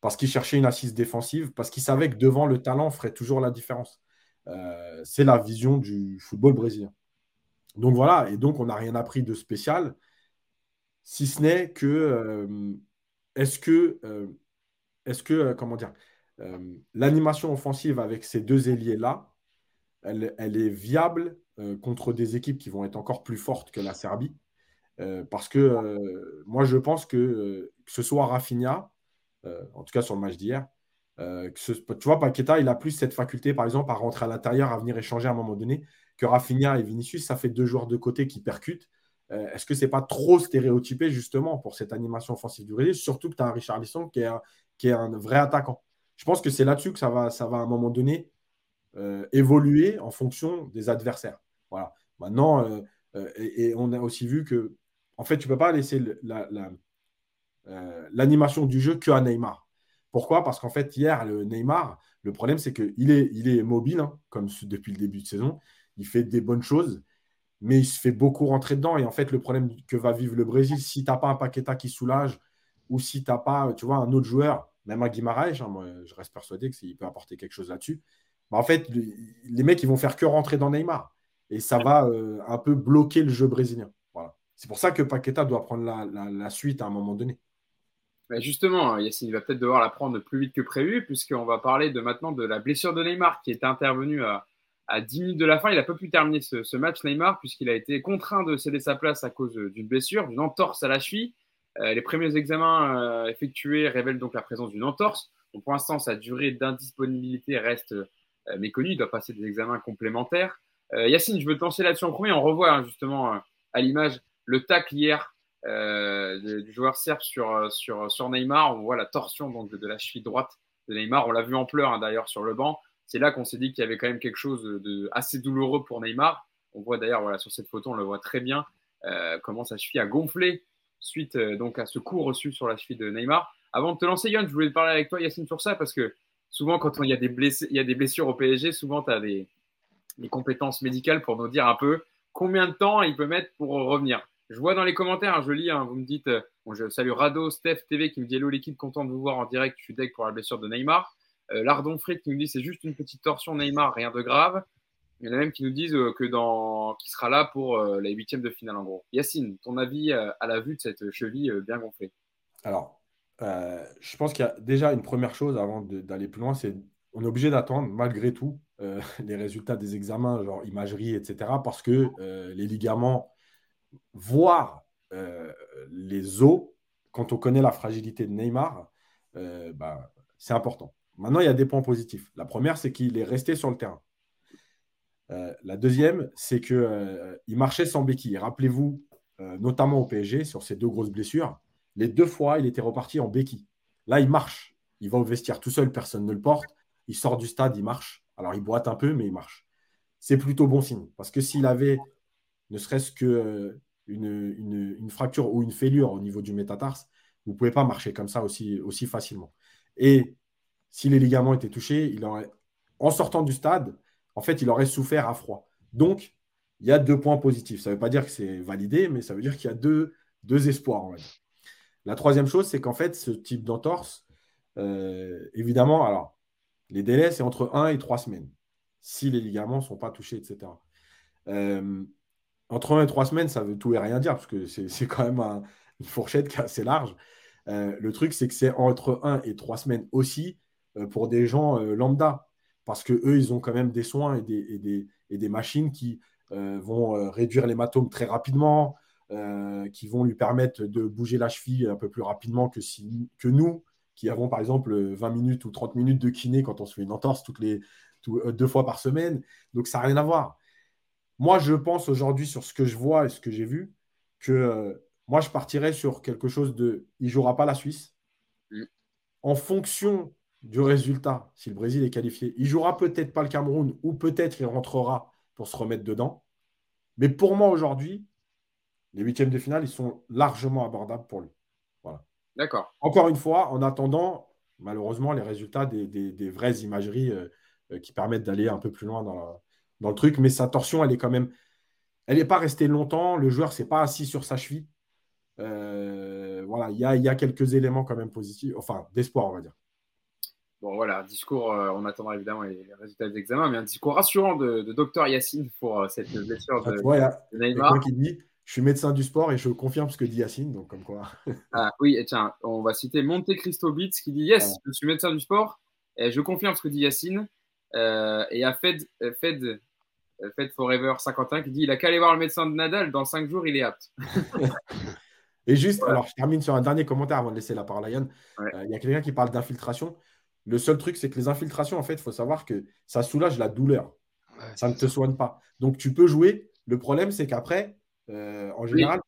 parce qu'ils cherchaient une assise défensive, parce qu'ils savaient que devant le talent ferait toujours la différence. Euh, c'est la vision du football brésilien. Donc voilà, et donc on n'a rien appris de spécial, si ce n'est que est-ce que, est-ce que comment dire, l'animation offensive avec ces deux ailiers-là, elle, est viable euh, contre des équipes qui vont être encore plus fortes que la Serbie. Euh, parce que euh, moi, je pense que que ce soit Rafinha, en tout cas sur le match d'hier, tu vois, Paqueta, il a plus cette faculté, par exemple, à rentrer à l'intérieur, à venir échanger à un moment donné, que Rafinha et Vinicius, ça fait deux joueurs de côté qui percutent. Est-ce que c'est pas trop stéréotypé justement pour cette animation offensive du Brésil, surtout que tu as un Richard Lisson qui est un, qui est un vrai attaquant? Je pense que c'est là-dessus que ça va, ça va à un moment donné évoluer en fonction des adversaires. Voilà. Maintenant, euh, euh, et, on a aussi vu que, en fait, tu ne peux pas laisser euh, l'animation du jeu que à Neymar. Pourquoi? Parce qu'en fait, hier, le Neymar, le problème, c'est qu'il est, il est mobile, hein, comme depuis le début de saison. Il fait des bonnes choses, mais il se fait beaucoup rentrer dedans. Et en fait, le problème que va vivre le Brésil, si tu n'as pas un Paqueta qui soulage, ou si tu n'as pas, tu vois, un autre joueur, même un Guimaraes, hein, je reste persuadé qu'il peut apporter quelque chose là-dessus. Bah, en fait, les mecs, ils vont faire que rentrer dans Neymar et ça va euh, un peu bloquer le jeu brésilien. Voilà. C'est pour ça que Paqueta doit prendre la, suite à un moment donné. Bah, justement, Yacine va peut-être devoir la prendre plus vite que prévu, puisqu'on va parler de maintenant de la blessure de Neymar qui est intervenue à, à 10 minutes de la fin, il n'a pas pu terminer ce, ce match, Neymar, puisqu'il a été contraint de céder sa place à cause d'une blessure, d'une entorse à la cheville. Euh, les premiers examens euh, effectués révèlent donc la présence d'une entorse. Donc, pour l'instant, sa durée d'indisponibilité reste euh, méconnue. Il doit passer des examens complémentaires. Euh, Yacine, je veux te lancer là-dessus en premier. On revoit hein, justement euh, à l'image le tacle hier du joueur serbe sur, sur, sur Neymar. On voit la torsion donc, de, la cheville droite de Neymar. On l'a vu en pleurs hein, d'ailleurs sur le banc. C'est là qu'on s'est dit qu'il y avait quand même quelque chose de, assez douloureux pour Neymar. On voit d'ailleurs voilà, sur cette photo, on le voit très bien, comment sa cheville a gonflé suite donc à ce coup reçu sur la cheville de Neymar. Avant de te lancer, Yann, je voulais parler avec toi, Yacine, sur ça, parce que souvent, quand il y a des, blessures au PSG, souvent, tu as des compétences médicales pour nous dire un peu combien de temps il peut mettre pour revenir. Je vois dans les commentaires, hein, je lis, hein, vous me dites, euh, je salue Rado, Steph TV qui me dit Hello l'équipe, content de vous voir en direct, je suis deck pour la blessure de Neymar. Euh, Lardon Frit qui nous dit c'est juste une petite torsion Neymar, rien de grave. Il y en a même qui nous disent euh, que dans, qui sera là pour les huitièmes de finale en gros. Yacine, ton avis à la vue de cette cheville bien gonflée Alors, euh, je pense qu'il y a déjà une première chose avant d'aller plus loin, c'est on est obligé d'attendre malgré tout euh, les résultats des examens, genre imagerie, etc., parce que euh, les ligaments, voire les os, quand on connaît la fragilité de Neymar, bah, c'est important. Maintenant, il y a des points positifs. La première, c'est qu'il est resté sur le terrain. La deuxième, c'est qu'il il marchait sans béquille. Rappelez-vous, notamment au PSG, sur ces deux grosses blessures, les deux fois, il était reparti en béquille. Là, il marche. Il va au vestiaire tout seul, personne ne le porte. Il sort du stade, il marche. Alors, il boite un peu, mais il marche. C'est plutôt bon signe. Parce que s'il avait ne serait-ce qu'une une, une, fracture ou une fêlure au niveau du métatarse, vous ne pouvez pas marcher comme ça aussi, facilement. Et si les ligaments étaient touchés, il aurait, en sortant du stade, en fait, il aurait souffert à froid. Donc, il y a deux points positifs. Ça ne veut pas dire que c'est validé, mais ça veut dire qu'il y a deux, deux espoirs. va dire. La troisième chose, c'est qu'en fait, ce type d'entorse, euh, évidemment, alors, les délais, c'est entre 1 et 3 semaines, si les ligaments ne sont pas touchés, etc. Euh, entre 1 et 3 semaines, ça veut tout et rien dire, parce que c'est quand même un- une fourchette qui est assez large. Euh, le truc, c'est que c'est entre 1 et 3 semaines aussi pour des gens lambda, parce qu'eux, ils ont quand même des soins et des, machines qui vont réduire l'hématome très rapidement, euh, qui vont lui permettre de bouger la cheville un peu plus rapidement que, si, que nous, qui avons par exemple 20 minutes ou 30 minutes de kiné quand on se fait une entorse toutes les, tout- euh, deux fois par semaine. Donc ça n'a rien à voir. Moi, je pense aujourd'hui sur ce que je vois et ce que j'ai vu, que euh, moi, je partirais sur quelque chose de. Il ne jouera pas la Suisse. Mm. En fonction du résultat, si le Brésil est qualifié, il jouera peut-être pas le Cameroun ou peut-être il rentrera pour se remettre dedans. Mais pour moi, aujourd'hui, les huitièmes de finale, ils sont largement abordables pour lui. D'accord. Encore une fois, en attendant, malheureusement, les résultats des, des- des vraies imageries euh, euh, qui permettent d'aller un peu plus loin dans, la- dans le truc. Mais sa torsion, elle est quand même. Elle n'est pas restée longtemps. Le joueur s'est pas assis sur sa cheville. Euh, voilà, il y a, y a quelques éléments quand même positifs, enfin, d'espoir, on va dire. Bon, voilà, discours, euh, on attendra évidemment les, les résultats des examens, mais un discours rassurant de, de docteur Yacine pour cette blessure Ah, de, tu vois, il y a de Neymar. qui dit? Je suis médecin du sport et je confirme ce que dit Yacine. Donc, comme quoi. Ah, oui, et tiens, on va citer Monte Cristo Beats qui dit Yes, Ouais. je suis médecin du sport, et je confirme ce que dit Yacine. Euh, et à Fed, Fed, Fed Forever 51 qui dit Il a qu'à aller voir le médecin de Nadal, dans 5 jours, il est apte. Et juste, Voilà. alors je termine sur un dernier commentaire avant de laisser la parole à Yann. Ouais. Euh, Il y a quelqu'un qui parle d'infiltration. Le seul truc, c'est que les infiltrations, en fait, il faut savoir que ça soulage la douleur. Ouais, Ça ne te soigne pas. Donc tu peux jouer. Le problème, c'est qu'après, en général.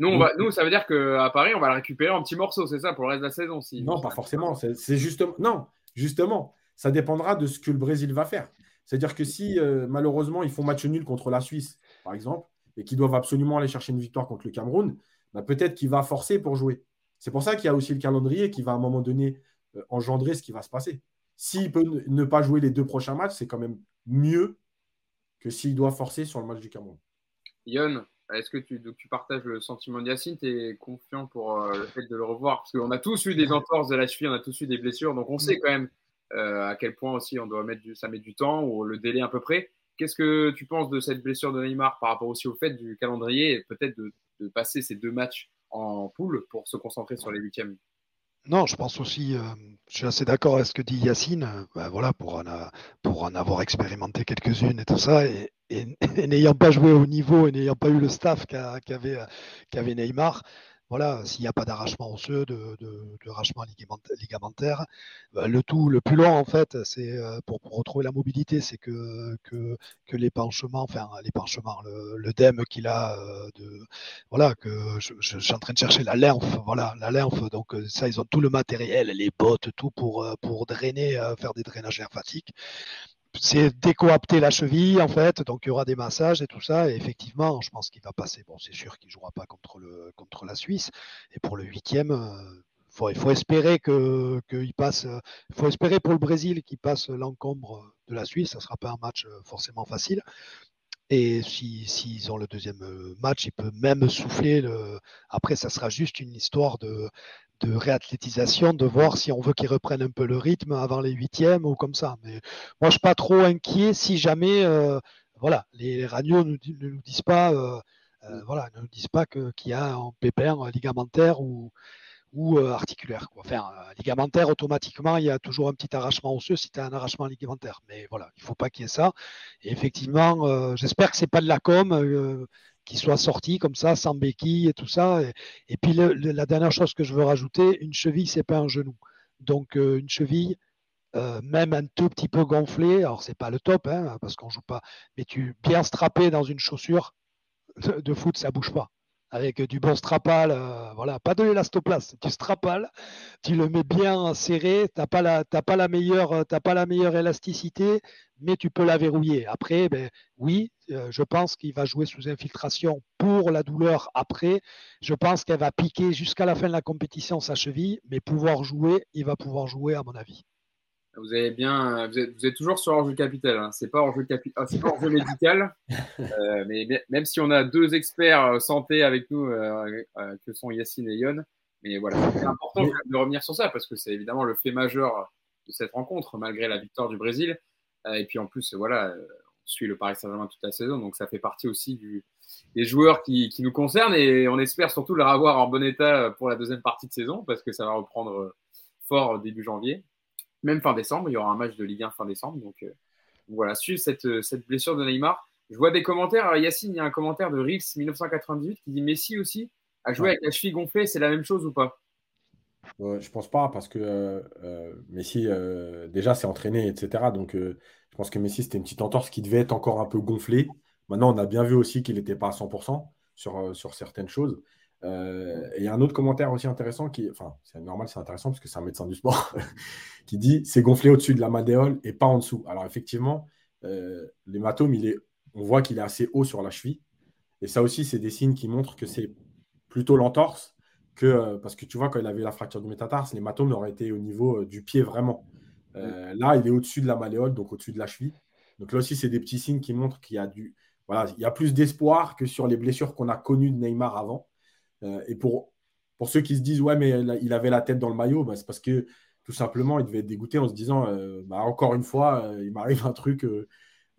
Nous, on va, nous, ça veut dire qu'à Paris, on va le récupérer en petits morceaux, c'est ça, pour le reste de la saison. Si, Non, pas forcément. C'est justement. Non, justement, ça dépendra de ce que le Brésil va faire. C'est-à-dire que si euh, malheureusement ils font match nul contre la Suisse, par exemple, et qu'ils doivent absolument aller chercher une victoire contre le Cameroun, bah, peut-être qu'il va forcer pour jouer. C'est pour ça qu'il y a aussi le calendrier qui va à un moment donné euh, engendrer ce qui va se passer. S'il peut ne- ne pas jouer les deux prochains matchs, c'est quand même mieux que s'il doit forcer sur le match du Cameroun. Yon, est-ce que tu, donc, tu partages le sentiment de Yacine? Tu es confiant pour euh, le fait de le revoir? Parce qu'on a tous eu des entorses de la cheville, on a tous eu des blessures, donc on sait quand même euh, à quel point aussi on doit mettre du, ça met du temps ou le délai à peu près. Qu'est-ce que tu penses de cette blessure de Neymar par rapport aussi au fait du calendrier et peut-être de, de passer ces deux matchs en poule pour se concentrer sur les huitièmes? Non, je pense aussi, euh, je suis assez d'accord avec ce que dit Yacine, euh, ben voilà, pour, en, pour en avoir expérimenté quelques-unes et tout ça, et, n'ayant pas joué au niveau et n'ayant pas eu le staff qu'avait Neymar, voilà, s'il n'y a pas d'arrachement osseux, de, de, ligamentaire, bah, le tout, le plus long en fait, c'est euh, pour, retrouver la mobilité, c'est que, que, que l'épanchement, enfin l'épanchement, le, le dème qu'il a, euh, de, voilà, que je, suis en train de chercher la lymphe, voilà, la lymphe, donc euh, ça, ils ont tout le matériel, les bottes, tout pour, pour drainer, faire des drainages lymphatiques c'est décoapter la cheville en fait, donc il y aura des massages et tout ça. Et effectivement, je pense qu'il va passer. Bon, c'est sûr qu'il jouera pas contre la Suisse. Et pour le huitième, euh, il faut espérer que qu'il passe. Il faut espérer pour le Brésil qu'il passe l'encombre de la Suisse. Ça sera pas un match euh, forcément facile. Et s'ils si, ont le deuxième euh, match, il peut même souffler. Le... Après, ça sera juste une histoire de, de réathlétisation, de voir si on veut qu'ils reprennent un peu le rythme avant les huitièmes ou comme ça. Mais moi, je suis pas trop inquiet si jamais, euh, voilà, les, radios ne nous disent pas, euh, euh, voilà, ne nous disent pas qu'il y a un pépin ligamentaire ou, ou articulaire. Enfin, ligamentaire, automatiquement, il y a toujours un petit arrachement osseux si tu as un arrachement ligamentaire. Mais voilà, il ne faut pas qu'il y ait ça. Et effectivement, j'espère que c'est pas de la com qui soit sorti comme ça, sans béquille et tout ça. Et, puis la dernière chose que je veux rajouter, une cheville, c'est pas un genou. Donc euh, une cheville, euh, même un tout petit peu gonflée, alors c'est pas le top, hein, parce qu'on joue pas, mais tu bien strappé dans une chaussure de foot, ça bouge pas avec du bon strapal, euh, voilà, pas de l'élastoplast, du strapal, tu le mets bien serré, tu n'as pas, la, pas, la meilleure, euh, pas la meilleure élasticité, mais tu peux la verrouiller. Après, ben, oui, euh, je pense qu'il va jouer sous infiltration pour la douleur après. Je pense qu'elle va piquer jusqu'à la fin de la compétition sa cheville, mais pouvoir jouer, il va pouvoir jouer à mon avis. Vous avez bien, vous êtes, toujours sur hors-jeu capital. Hein. C'est pas hors-jeu ah, c'est pas hors-jeu médical. Euh, mais même si on a deux experts euh, santé avec nous, euh, que sont Yacine et Yon, mais voilà, c'est important de revenir sur ça parce que c'est évidemment le fait majeur de cette rencontre, malgré la victoire du Brésil. et puis en plus, voilà, on suit le Paris Saint-Germain toute la saison, donc ça fait partie aussi du, des joueurs qui, qui, nous concernent et on espère surtout le revoir en bon état pour la deuxième partie de saison parce que ça va reprendre fort début janvier même fin décembre. Il y aura un match de Ligue 1 fin décembre. Donc, euh, voilà, suivre cette, euh, cette, blessure de Neymar. Je vois des commentaires. Yacine, il y a un commentaire de Rives 1998 qui dit Messi aussi a joué avec la cheville gonflée. C'est la même chose ou pas? Je Je pense pas parce que euh, Messi déjà s'est entraîné, etc. Donc je pense que Messi c'était une petite entorse qui devait être encore un peu gonflée. Maintenant, on a bien vu aussi qu'il n'était pas à 100% sur, sur certaines choses. Euh, et il y a un autre commentaire aussi intéressant qui, enfin, c'est normal, c'est intéressant parce que c'est un médecin du sport qui dit c'est gonflé au-dessus de la madéole et pas en dessous. Alors effectivement, euh, l'hématome, il est, on voit qu'il est assez haut sur la cheville. Et ça aussi, c'est des signes qui montrent que c'est plutôt l'entorse que euh, parce que tu vois quand il avait la fracture du métatarse, l'hématome aurait été au niveau du pied vraiment. là, il est au-dessus de la malléole, donc au-dessus de la cheville. Donc là aussi, c'est des petits signes qui montrent qu'il y a du, voilà, il y a plus d'espoir que sur les blessures qu'on a connues de Neymar avant. Euh, et pour, pour ceux qui se disent, ouais, mais il avait la tête dans le maillot, bah, c'est parce que tout simplement, il devait être dégoûté en se disant, euh, bah, encore une fois, euh, il m'arrive un truc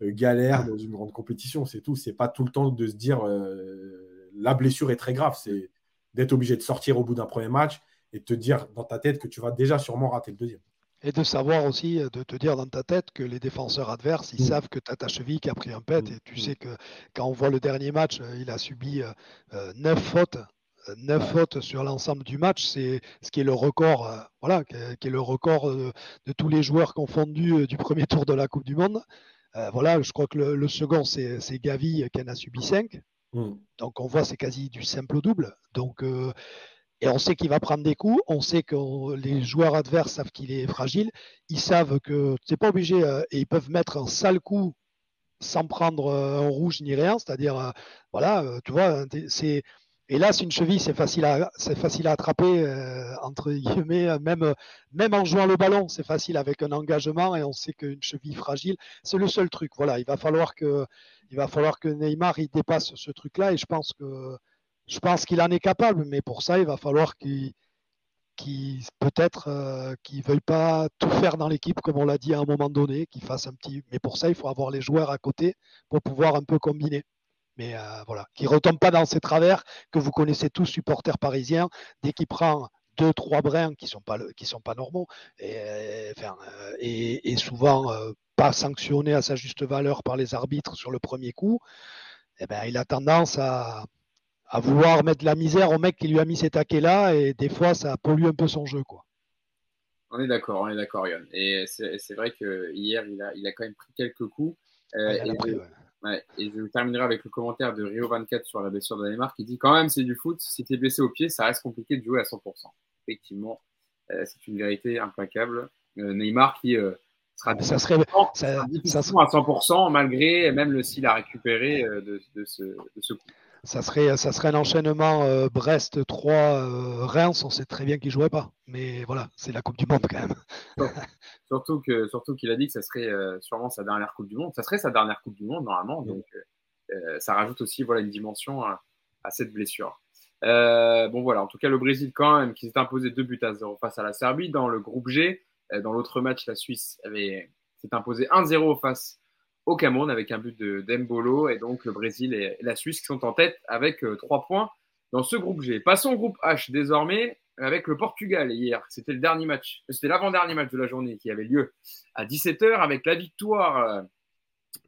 galère dans une grande compétition, c'est tout. C'est pas tout le temps de se dire, la blessure est très grave. C'est d'être obligé de sortir au bout d'un premier match et de te dire dans ta tête que tu vas déjà sûrement rater le deuxième. Et de savoir aussi, de te dire dans ta tête que les défenseurs adverses, ils mm. savent que tu as ta cheville qui a pris un pet. Mm. Et tu sais que quand on voit le dernier match, il a subi neuf fautes 9 fautes sur l'ensemble du match, c'est ce qui est le record, euh, voilà, qui est, le record euh, de, tous les joueurs confondus euh, du premier tour de la Coupe du Monde. voilà, je crois que le, second, c'est Gavi qui en a subi 5. Mm. Donc on voit c'est quasi du simple au double. Donc et on sait qu'il va prendre des coups, on sait que les joueurs adverses savent qu'il est fragile, ils savent que c'est pas obligé et ils peuvent mettre un sale coup sans prendre un rouge ni rien, c'est-à-dire voilà, tu vois, c'est et là, c'est une cheville, c'est facile à, c'est facile à attraper, euh, entre guillemets, même, en jouant le ballon, c'est facile avec un engagement et on sait qu'une cheville fragile, c'est le seul truc. Voilà, il va falloir que, il va falloir que Neymar il dépasse ce truc-là et je pense que, je pense qu'il en est capable, mais pour ça, il va falloir qu'il, qu'il peut-être euh, qu'il veuille pas tout faire dans l'équipe comme on l'a dit à un moment donné, qu'il fasse un petit. Mais pour ça, il faut avoir les joueurs à côté pour pouvoir un peu combiner mais euh, voilà, qui ne retombe pas dans ces travers que vous connaissez tous, supporters parisiens. Dès qu'il prend deux, trois brins qui sont pas qui sont pas normaux et, enfin, et, et souvent pas sanctionné à sa juste valeur par les arbitres sur le premier coup, eh ben, il a tendance à, à vouloir mettre de la misère au mec qui lui a mis ces taquets-là, et des fois, ça pollue un peu son jeu. Quoi. On est d'accord, on est d'accord, Yann. Et c'est vrai que hier, il a, il a quand même pris quelques coups. Euh, et, et, je terminerai avec le commentaire de Rio24 sur la blessure de Neymar qui dit quand même c'est du foot, si tu es blessé au pied, ça reste compliqué de jouer à 100%. Effectivement, euh, c'est une vérité implacable. Euh, Neymar qui sera ah, ça serait ça, à 100% malgré même le s'il a récupéré de, de, ce, de ce coup. Ça serait, ça serait un enchaînement euh, Brest 3 euh, Reims, on sait très bien qu'il jouerait pas. Mais voilà, c'est la Coupe du Monde quand même. surtout que surtout qu'il a dit que ça serait euh, sûrement sa dernière Coupe du Monde. Ça serait sa dernière Coupe du Monde normalement. Donc ça rajoute aussi voilà une dimension à, cette blessure. bon voilà, en tout cas le Brésil quand même qui s'est imposé 2 buts à 0 face à la Serbie dans le groupe G. dans l'autre match, la Suisse avait s'est imposé 1-0 face au Cameroun avec un but de Dembolo et donc le Brésil et la Suisse qui sont en tête avec euh, trois points dans ce groupe G. Passons au groupe H désormais avec le Portugal hier. C'était le dernier match, c'était l'avant-dernier match de la journée qui avait lieu à 17h avec la victoire euh,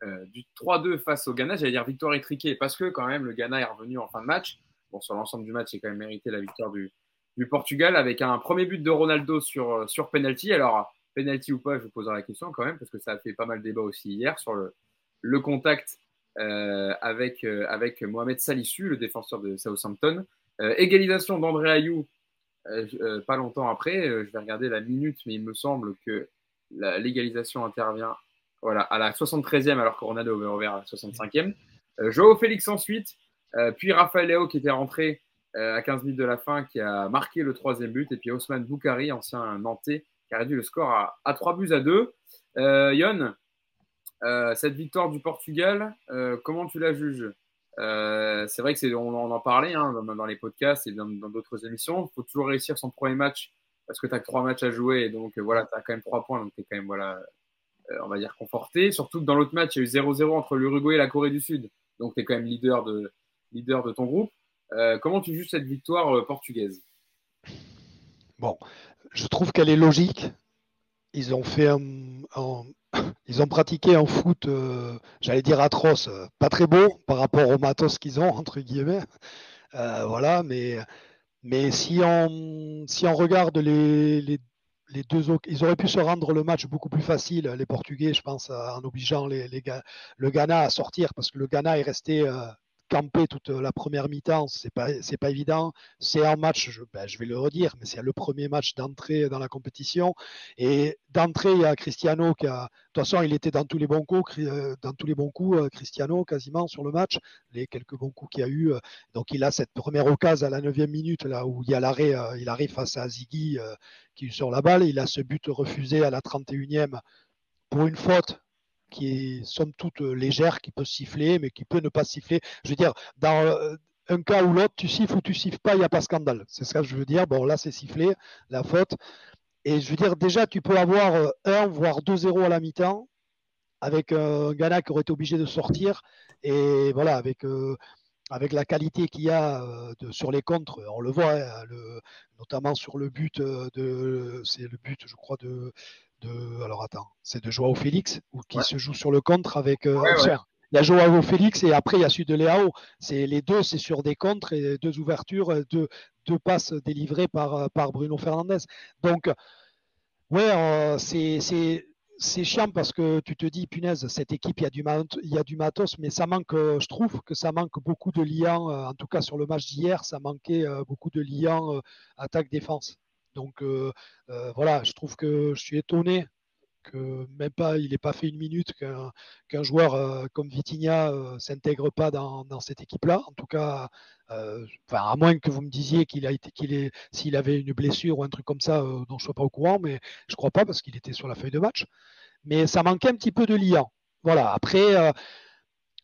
euh, du 3-2 face au Ghana. J'allais dire victoire étriquée parce que quand même le Ghana est revenu en fin de match. Bon, sur l'ensemble du match, a quand même mérité la victoire du, du Portugal avec un premier but de Ronaldo sur, sur penalty. Alors, penalty ou pas, je vous poserai la question quand même, parce que ça a fait pas mal de débat aussi hier sur le, contact euh, avec, euh, avec Mohamed Salissu, le défenseur de Southampton. Euh, égalisation d'André Ayou pas longtemps après. je vais regarder la minute, mais il me semble que l'égalisation intervient voilà, à la 73e, alors que Ronaldo avait ouvert à la 65e. Joao Félix ensuite, puis Raphaël Léo qui était rentré à 15 minutes de la fin, qui a marqué le troisième but, et puis Ousmane Boukari, ancien Nantais, qui a réduit le score à, à 3 buts à 2. Euh, Yon, euh, cette victoire du Portugal, euh, comment tu la juges? Euh, C'est vrai que c'est, on, en parlait hein, dans, les podcasts et dans, d'autres émissions. Il faut toujours réussir son premier match parce que tu as que trois matchs à jouer et donc voilà, tu as quand même trois points, donc tu es quand même, voilà, on va dire, conforté. Surtout que dans l'autre match, il y a eu 0-0 entre l'Uruguay et la Corée du Sud, donc tu es quand même leader de, leader de ton groupe. comment tu juges cette victoire portugaise? Bon, je trouve qu'elle est logique. Ils ont fait ils ont pratiqué un foot, euh, j'allais dire atroce, euh, pas très beau par rapport au matos qu'ils ont entre guillemets. Euh, voilà, mais mais si on si on regarde les, les, les, deux ils auraient pu se rendre le match beaucoup plus facile, les Portugais, je pense, en obligeant les, les le Ghana à sortir parce que le Ghana est resté camper toute la première mi-temps, c'est pas pas évident. C'est un match, je, ben, je, vais le redire, mais c'est le premier match d'entrée dans la compétition. Et d'entrée, il y a Cristiano qui a, de toute façon, il était dans tous les bons coups, euh, dans tous les bons coups, euh, Cristiano quasiment sur le match, les quelques bons coups qu'il y a eu. Euh, donc il a cette première occasion à la 9 minute là où il y a l'arrêt, il arrive face à Ziggy qui est sur la balle. Il a ce but refusé à la 31e pour une faute qui est somme toute euh, légère, qui peut siffler, mais qui peut ne pas siffler. Je veux dire, dans euh, un cas ou l'autre, tu siffles ou tu siffles pas, il n'y a pas scandale. C'est ça que je veux dire. Bon, là, c'est sifflé, la faute. Et je veux dire, déjà, tu peux avoir 1, euh, voire 2-0 à la mi-temps, avec un Ghana qui aurait été obligé de sortir. Et voilà, avec, avec la qualité qu'il y a sur les contres, on le voit, hein, notamment sur le but de. C'est le but, je crois, de de. Alors attends, c'est de Joao Félix ou qui se joue sur le contre avec. Euh, il y a Joao Félix et après il y a celui de Léao. C'est les deux, c'est sur des contres et deux ouvertures, euh, deux, deux passes délivrées par, euh, par Bruno Fernandez. Donc, ouais, c'est c'est chiant parce que tu te dis, punaise, cette équipe, il y a du, il y a du matos, mais ça manque, je trouve que ça manque beaucoup de liens, en tout cas sur le match d'hier, ça manquait beaucoup de liens attaque-défense. Donc euh, euh, voilà, je trouve que je suis étonné que même pas, il n'ait pas fait une minute qu'un joueur euh, comme Vitinha s'intègre pas dans, cette équipe-là. En tout cas, à moins que vous me disiez qu'il a été, qu'il est, s'il avait une blessure ou un truc comme ça dont je ne sois pas au courant, mais je crois pas parce qu'il était sur la feuille de match. Mais ça manquait un petit peu de liant. Voilà. Après,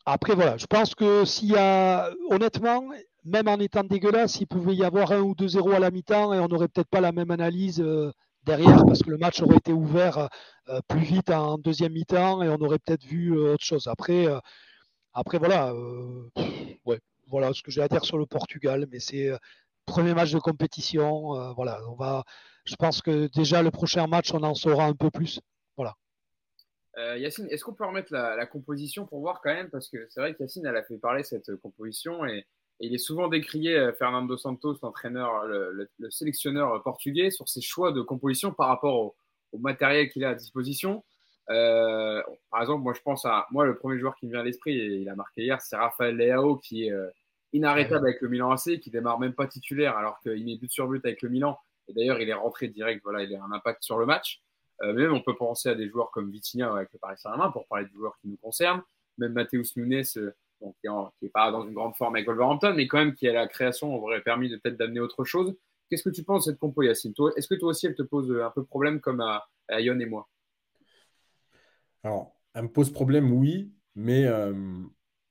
après voilà, je pense que s'il y a, honnêtement, même en étant dégueulasse, il pouvait y avoir un ou deux 0 à la mi-temps et on n'aurait peut-être pas la même analyse euh, derrière parce que le match aurait été ouvert euh, plus vite en deuxième mi-temps et on aurait peut-être vu euh, autre chose. Après, après voilà, ouais, voilà ce que j'ai à dire sur le Portugal, mais c'est premier match de compétition. euh, voilà, on va. Je pense que déjà le prochain match, on en saura un peu plus. Euh, Yacine, est-ce qu'on peut remettre la, composition pour voir quand même? Parce que c'est vrai que Yacine, elle a fait parler cette euh, composition et, il est souvent décrié, euh, Fernando Santos, l'entraîneur, le, le- le sélectionneur euh, portugais, sur ses choix de composition par rapport au, matériel qu'il a à disposition. Euh, par exemple, moi je pense à moi le premier joueur qui me vient à l'esprit et il a marqué hier, c'est Rafael Leao qui est inarrêtable avec le Milan AC, qui démarre même pas titulaire alors qu'il met but sur but avec le Milan. Et d'ailleurs, il est rentré direct, voilà, il a un impact sur le match. Euh, même on peut penser à des joueurs comme Vitinha avec le Paris Saint-Germain pour parler du joueur qui nous concerne. Même Mateus Nunes, qui, est en- qui est pas dans une grande forme avec Wolverhampton, mais quand même qui à la création aurait permis de peut-être d'amener autre chose. Qu'est-ce que tu penses de cette compo, Yacine? Est-ce que toi aussi elle te pose euh, un peu problème comme à, à Yon et moi? Alors, elle me pose problème, oui, mais, euh,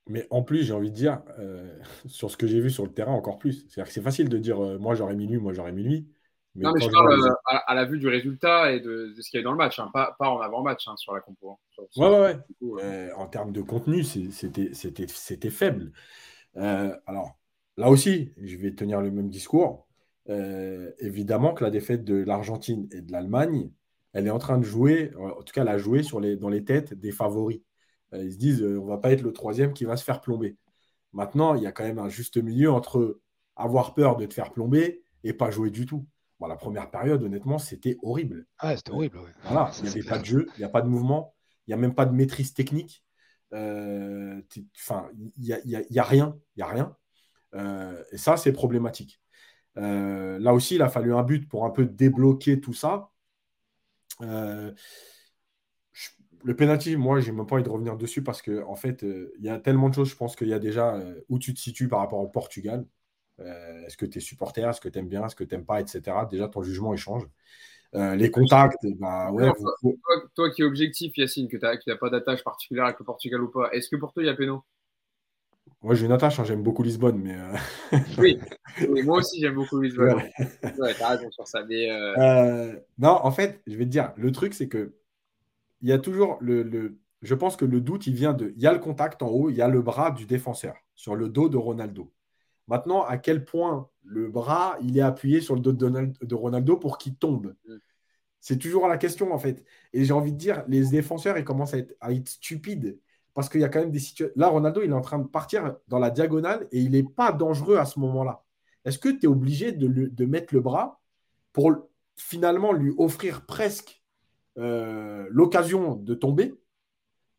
mais en plus, j'ai envie de dire, euh, sur ce que j'ai vu sur le terrain, encore plus. C'est-à-dire que c'est facile de dire, moi j'aurais mis lui, moi j'aurais mis lui. Mais Non, mais je parle euh, à, à la vue du résultat et de, de ce qu'il y a dans le match, hein, pas, pas en avant-match hein, sur la compo. hein. Sur- sur- Ouais, ouais, ouais. coup, euh, en termes de contenu, c'était faible. Euh, alors, là aussi, je vais tenir le même discours. Évidemment que la défaite de l'Argentine et de l'Allemagne, elle est en train de jouer, en tout cas, elle a joué sur les, dans les têtes des favoris. Ils se disent, on va pas être le troisième qui va se faire plomber. Maintenant, il y a quand même un juste milieu entre avoir peur de te faire plomber et pas jouer du tout. Bon, la première période, honnêtement, c'était horrible. Ah, c'était horrible. ouais. Voilà, Ça, il n'y avait clair. pas de jeu, il n'y a pas de mouvement, il n'y a même pas de maîtrise technique. Euh, Enfin, il n'y a, rien. Il y a rien. Euh, et ça, c'est problématique. Euh, là aussi, il a fallu un but pour un peu débloquer tout ça. Euh, je- le penalty, moi, j'ai même pas envie de revenir dessus parce que en fait, il y a tellement de choses. Je pense qu'il y a déjà où tu te situes par rapport au Portugal. Euh, est-ce que tu es supporter? Est-ce que tu aimes bien? Est-ce que tu n'aimes pas Etc. Déjà, ton jugement, il change. Euh, les contacts, bah ouais, Alors, vous- vous- toi, toi qui es objectif, Yacine, que tu n'as pas d'attache particulière avec le Portugal ou pas, est-ce que pour toi il y a péno moi j'ai une attache, hein, j'aime beaucoup Lisbonne, mais euh, Oui, moi aussi j'aime beaucoup Lisbonne. Ouais, t'as raison sur ça. Mais non, en fait, je vais te dire, le truc, c'est que il y a toujours le, le- Je pense que le doute, il vient de. Il y a le contact en haut, il y a le bras du défenseur sur le dos de Ronaldo. Maintenant, à quel point le bras, il est appuyé sur le dos de, Donald- de Ronaldo pour qu'il tombe? Mm. C'est toujours la question, en fait. Et j'ai envie de dire, les défenseurs, ils commencent à être, à être stupides. Parce qu'il y a quand même des situations. Là, Ronaldo, il est en train de partir dans la diagonale et il n'est pas dangereux à ce moment-là. Est-ce que tu es obligé de, le- de mettre le bras pour finalement lui offrir presque euh, l'occasion de tomber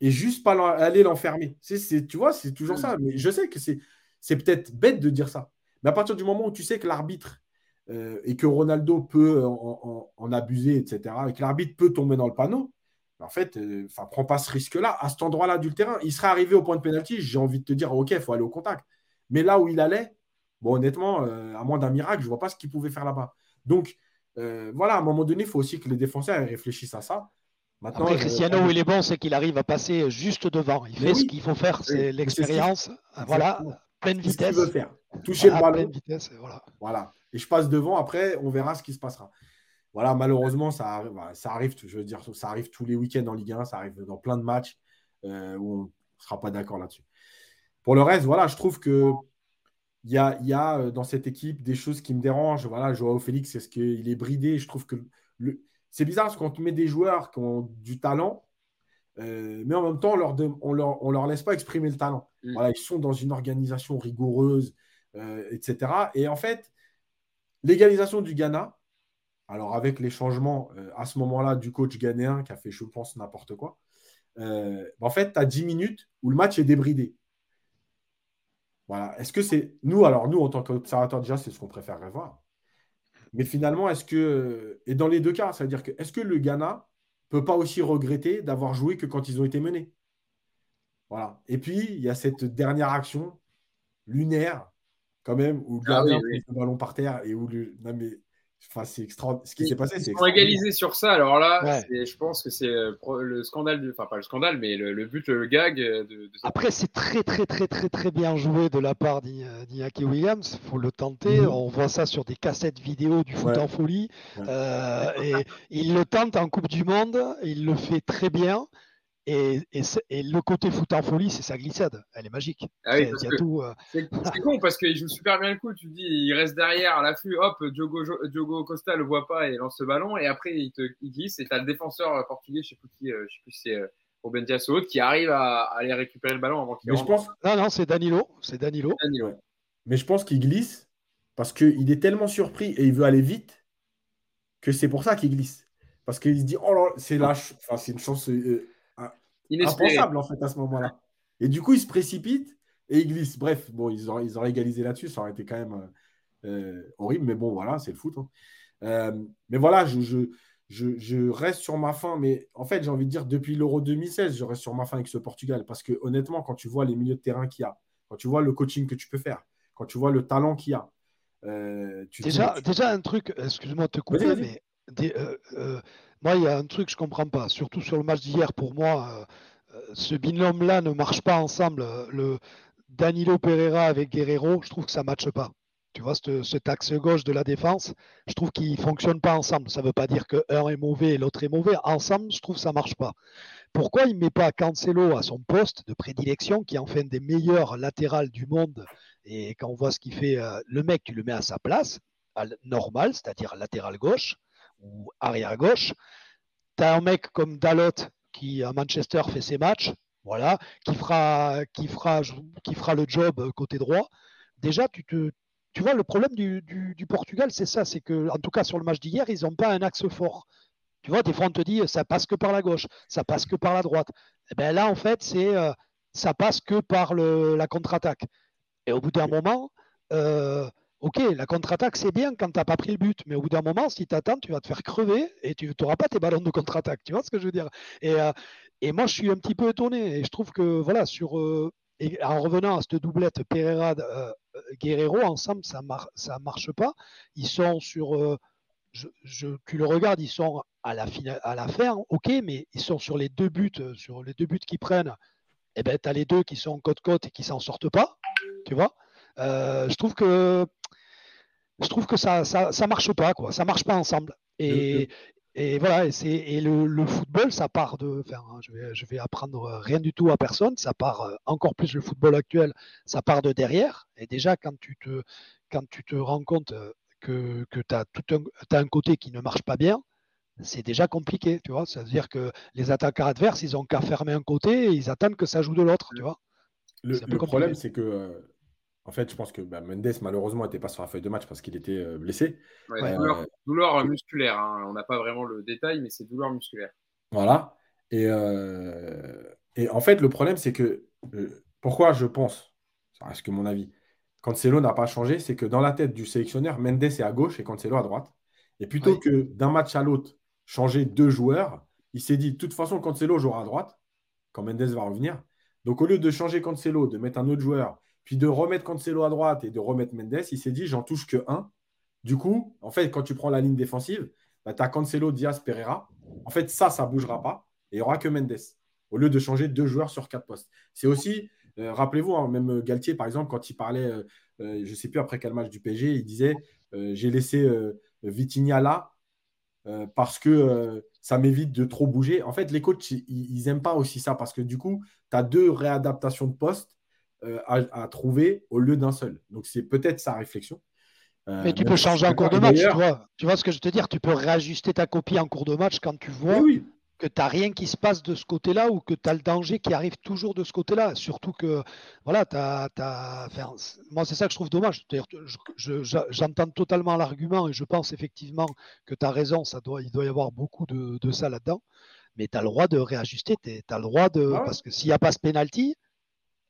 et juste pas aller l'enfermer? C'est, c'est- Tu vois, c'est toujours ça. Mais je sais que c'est, c'est peut-être bête de dire ça. Mais à partir du moment où tu sais que l'arbitre euh, et que Ronaldo peut en, en- en abuser, etc., et que l'arbitre peut tomber dans le panneau, en fait, euh, prends pas ce risque-là. À cet endroit-là du terrain, il serait arrivé au point de pénalty, j'ai envie de te dire, OK, il faut aller au contact. Mais là où il allait, bon, honnêtement, euh, à moins d'un miracle, je vois pas ce qu'il pouvait faire là-bas. Donc, euh, voilà, à un moment donné, il faut aussi que les défenseurs réfléchissent à ça. Maintenant, Après, Cristiano, où il est bon, c'est qu'il arrive à passer juste devant. Il fait oui. ce qu'il faut faire, c'est l'expérience. Voilà. Pleine vitesse. veut faire? Toucher Voilà, le ballon, pleine vitesse, et voilà. Voilà. Et je passe devant, après, on verra ce qui se passera. Voilà, malheureusement, ça arrive, voilà, ça arrive, je veux dire, ça arrive tous les week-ends en Ligue 1, ça arrive dans plein de matchs euh, où on ne sera pas d'accord là-dessus. Pour le reste, voilà, je trouve que il y a, y a euh, dans cette équipe des choses qui me dérangent. Voilà, Joao Félix, c'est ce qu'il est bridé? Je trouve que le... c'est bizarre parce qu'on te met des joueurs qui ont du talent, euh, mais en même temps, on leur, on leur, on leur laisse pas exprimer le talent. Mm. Voilà, ils sont dans une organisation rigoureuse, euh, etc. Et en fait, l'égalisation du Ghana, alors avec les changements euh, à ce moment-là du coach ghanéen qui a fait, je pense, n'importe quoi, en fait, tu as 10 minutes où le match est débridé. Voilà. Est-ce que c'est. Nous, alors, nous, en tant qu'observateurs, déjà, c'est ce qu'on préférerait voir. Mais finalement, est-ce que. Et dans les deux cas, ça veut dire que. Est-ce que le Ghana peut pas aussi regretter d'avoir joué que quand ils ont été menés Voilà. Et puis, il y a cette dernière action lunaire, quand même, où le Ah gardien oui, oui. pose le ballon par terre et où le. Non, mais. Enfin, c'est extraordinaire. Ce qui s'est passé, Ils c'est. sont égalisés sur ça. Alors là, Ouais. je pense que c'est euh, le scandale, du... enfin pas le scandale, mais le, le but, le gag euh, de, de cette- Après, c'est très, très, très, très, très bien joué de la part d'I- d'Iñaki Williams. Il faut le tenter. Mhm. On voit ça sur des cassettes vidéo du foot Ouais. en folie. Ouais. Euh, et il le tente en Coupe du Monde. Il le fait très bien. Et, et, et, le côté foot en folie, c'est sa glissade. Elle est magique. Ah oui, c'est tout. Euh... C'est con parce qu'il joue super bien le coup. Tu dis, il reste derrière à l'affût. Hop, Diogo, Diogo Costa le voit pas et lance le ballon. Et après, il, te, il glisse. Et tu as le défenseur portugais, je sais plus qui, euh, je sais plus si c'est euh, Ruben Dias ou autre, qui arrive à, à, aller récupérer le ballon avant qu'il rentre. Je pense... Non, non, c'est Danilo. C'est Danilo. Danilo. Mais je pense qu'il glisse parce qu'il est tellement surpris et il veut aller vite que c'est pour ça qu'il glisse. Parce qu'il se dit, oh là, c'est lâche. Enfin, c'est une chance. Euh, impensable en fait à ce moment-là. Et du coup, il se précipite et il glisse. Bref, bon, ils auraient, ils auraient égalisé là-dessus, ça aurait été quand même euh, horrible, mais bon, voilà, c'est le foot. Hein. Euh, mais voilà, je, je, je, je, reste sur ma fin, mais en fait, j'ai envie de dire, depuis l'Euro 2016, je reste sur ma fin avec ce Portugal, parce que honnêtement, quand tu vois les milieux de terrain qu'il y a, quand tu vois le coaching que tu peux faire, quand tu vois le talent qu'il y a, euh, tu déjà, déjà un truc, excuse-moi de te couper, mais euh, euh, moi, il y a un truc que je comprends pas, surtout sur le match d'hier. Pour moi, euh, ce binôme-là ne marche pas ensemble. Le Danilo Pereira avec Guerrero, je trouve que ça ne matche pas. Tu vois, cet axe gauche de la défense, je trouve qu'ils ne fonctionnent pas ensemble. Ça ne veut pas dire qu'un est mauvais et l'autre est mauvais. Ensemble, je trouve que ça ne marche pas. Pourquoi il ne met pas Cancelo à son poste de prédilection, qui est en fait des meilleurs latérales du monde Et quand on voit ce qu'il fait, le mec, tu le mets à sa place, normal, c'est-à-dire latéral gauche ou arrière gauche. Tu as un mec comme Dalot qui à Manchester fait ses matchs, voilà, qui fera, qui fera, qui fera le job côté droit. Déjà, tu te, tu vois, le problème du, du, Portugal, c'est ça, c'est que, en tout cas sur le match d'hier, ils n'ont pas un axe fort. Tu vois, des fois on te dit ça passe que par la gauche, ça passe que par la droite. Et eh bien là, en fait, c'est euh, ça passe que par le, la contre-attaque. Et au bout d'un moment, euh, Ok, la contre-attaque, c'est bien quand tu n'as pas pris le but, mais au bout d'un moment, si tu attends, tu vas te faire crever et tu n'auras pas tes ballons de contre-attaque. Tu vois ce que je veux dire? Euh, et, moi, je suis un petit peu étonné. Et je trouve que, voilà, euh, en revenant à cette doublette Pereira-Guerrero, euh, ensemble, ça ne marche pas. Ils sont sur. Je, tu le regardes, ils sont à la, à la fin, ok, mais ils sont sur les deux buts, sur les deux buts qu'ils prennent. Eh ben, tu as les deux qui sont côte-côte et qui s'en sortent pas. Tu vois? Je trouve que je trouve que ça, ça, ça, marche pas, quoi. Ça marche pas ensemble. Et, et voilà, et, et le, le, football, ça part de. Enfin, je vais, je vais apprendre rien du tout à personne. Ça part euh, encore plus le football actuel, ça part de derrière. Et déjà, quand tu te, quand tu te rends compte euh, que, que tu as, tout un, as un côté qui ne marche pas bien, c'est déjà compliqué, tu vois. C'est-à-dire que les attaquants adverses, ils ont qu'à fermer un côté et ils attendent que ça joue de l'autre, tu vois. Le, le problème, c'est que euh, en fait, je pense que bah, Mendes, malheureusement, n'était pas sur la feuille de match parce qu'il était euh, blessé. Euh, douleur, musculaire. Hein. On n'a pas vraiment le détail, mais c'est douleur musculaire. Voilà. Et, euh, et en fait, le problème, c'est que pourquoi je pense, ça reste que mon avis, Cancelo n'a pas changé, c'est que dans la tête du sélectionneur, Mendes est à gauche et Cancelo à droite. Et plutôt que d'un match à l'autre, changer deux joueurs, il s'est dit, de toute façon, Cancelo jouera à droite quand Mendes va revenir. Donc, au lieu de changer Cancelo, de mettre un autre joueur puis de remettre Cancelo à droite et de remettre Mendes, il s'est dit j'en touche que un. Du coup, en fait, quand tu prends la ligne défensive, bah, tu as Cancelo, Diaz, Pereira. En fait, ça, ça ne bougera pas. Et il n'y aura que Mendes, au lieu de changer deux joueurs sur quatre postes. C'est aussi, euh, rappelez-vous, hein, même Galtier, par exemple, quand il parlait, euh, euh, je ne sais plus après quel match du PSG, il disait j'ai laissé Vitinha là parce que ça m'évite de trop bouger. En fait, les coachs, ils n'aiment pas aussi ça parce que du coup, tu as deux réadaptations de postes euh, à, trouver au lieu d'un seul. Donc c'est peut-être sa réflexion. Euh, mais tu peux changer en cours de match, tu vois. tu vois ce que je veux te dire? Tu peux réajuster ta copie en cours de match quand tu vois que tu n'as rien qui se passe de ce côté-là ou que tu as le danger qui arrive toujours de ce côté-là. Surtout que, voilà, moi c'est ça que je trouve dommage. J'entends totalement l'argument et je pense effectivement que tu as raison, ça doit, il doit y avoir beaucoup de, ça là-dedans. Mais tu as le droit de réajuster, tu as le droit de. Ah parce que s'il n'y a pas ce penalty,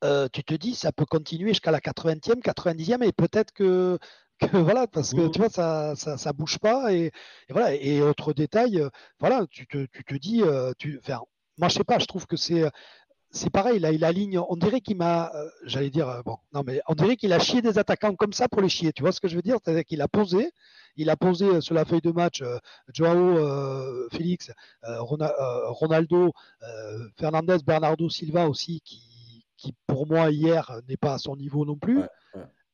euh, tu te dis ça peut continuer jusqu'à la 80e, 90e et peut-être que, voilà parce que tu vois ça, ça, bouge pas et, voilà et autre détail euh, voilà tu te, tu te dis euh, tu enfin, moi je sais pas je trouve que c'est c'est pareil là il aligne on dirait qu'il m'a j'allais dire bon non mais on dirait qu'il a chié des attaquants comme ça pour les chier tu vois ce que je veux dire? C'est-à-dire qu'il a posé il a posé sur la feuille de match Joao Félix Ronaldo Fernandez Bernardo Silva aussi qui qui pour moi hier n'est pas à son niveau non plus.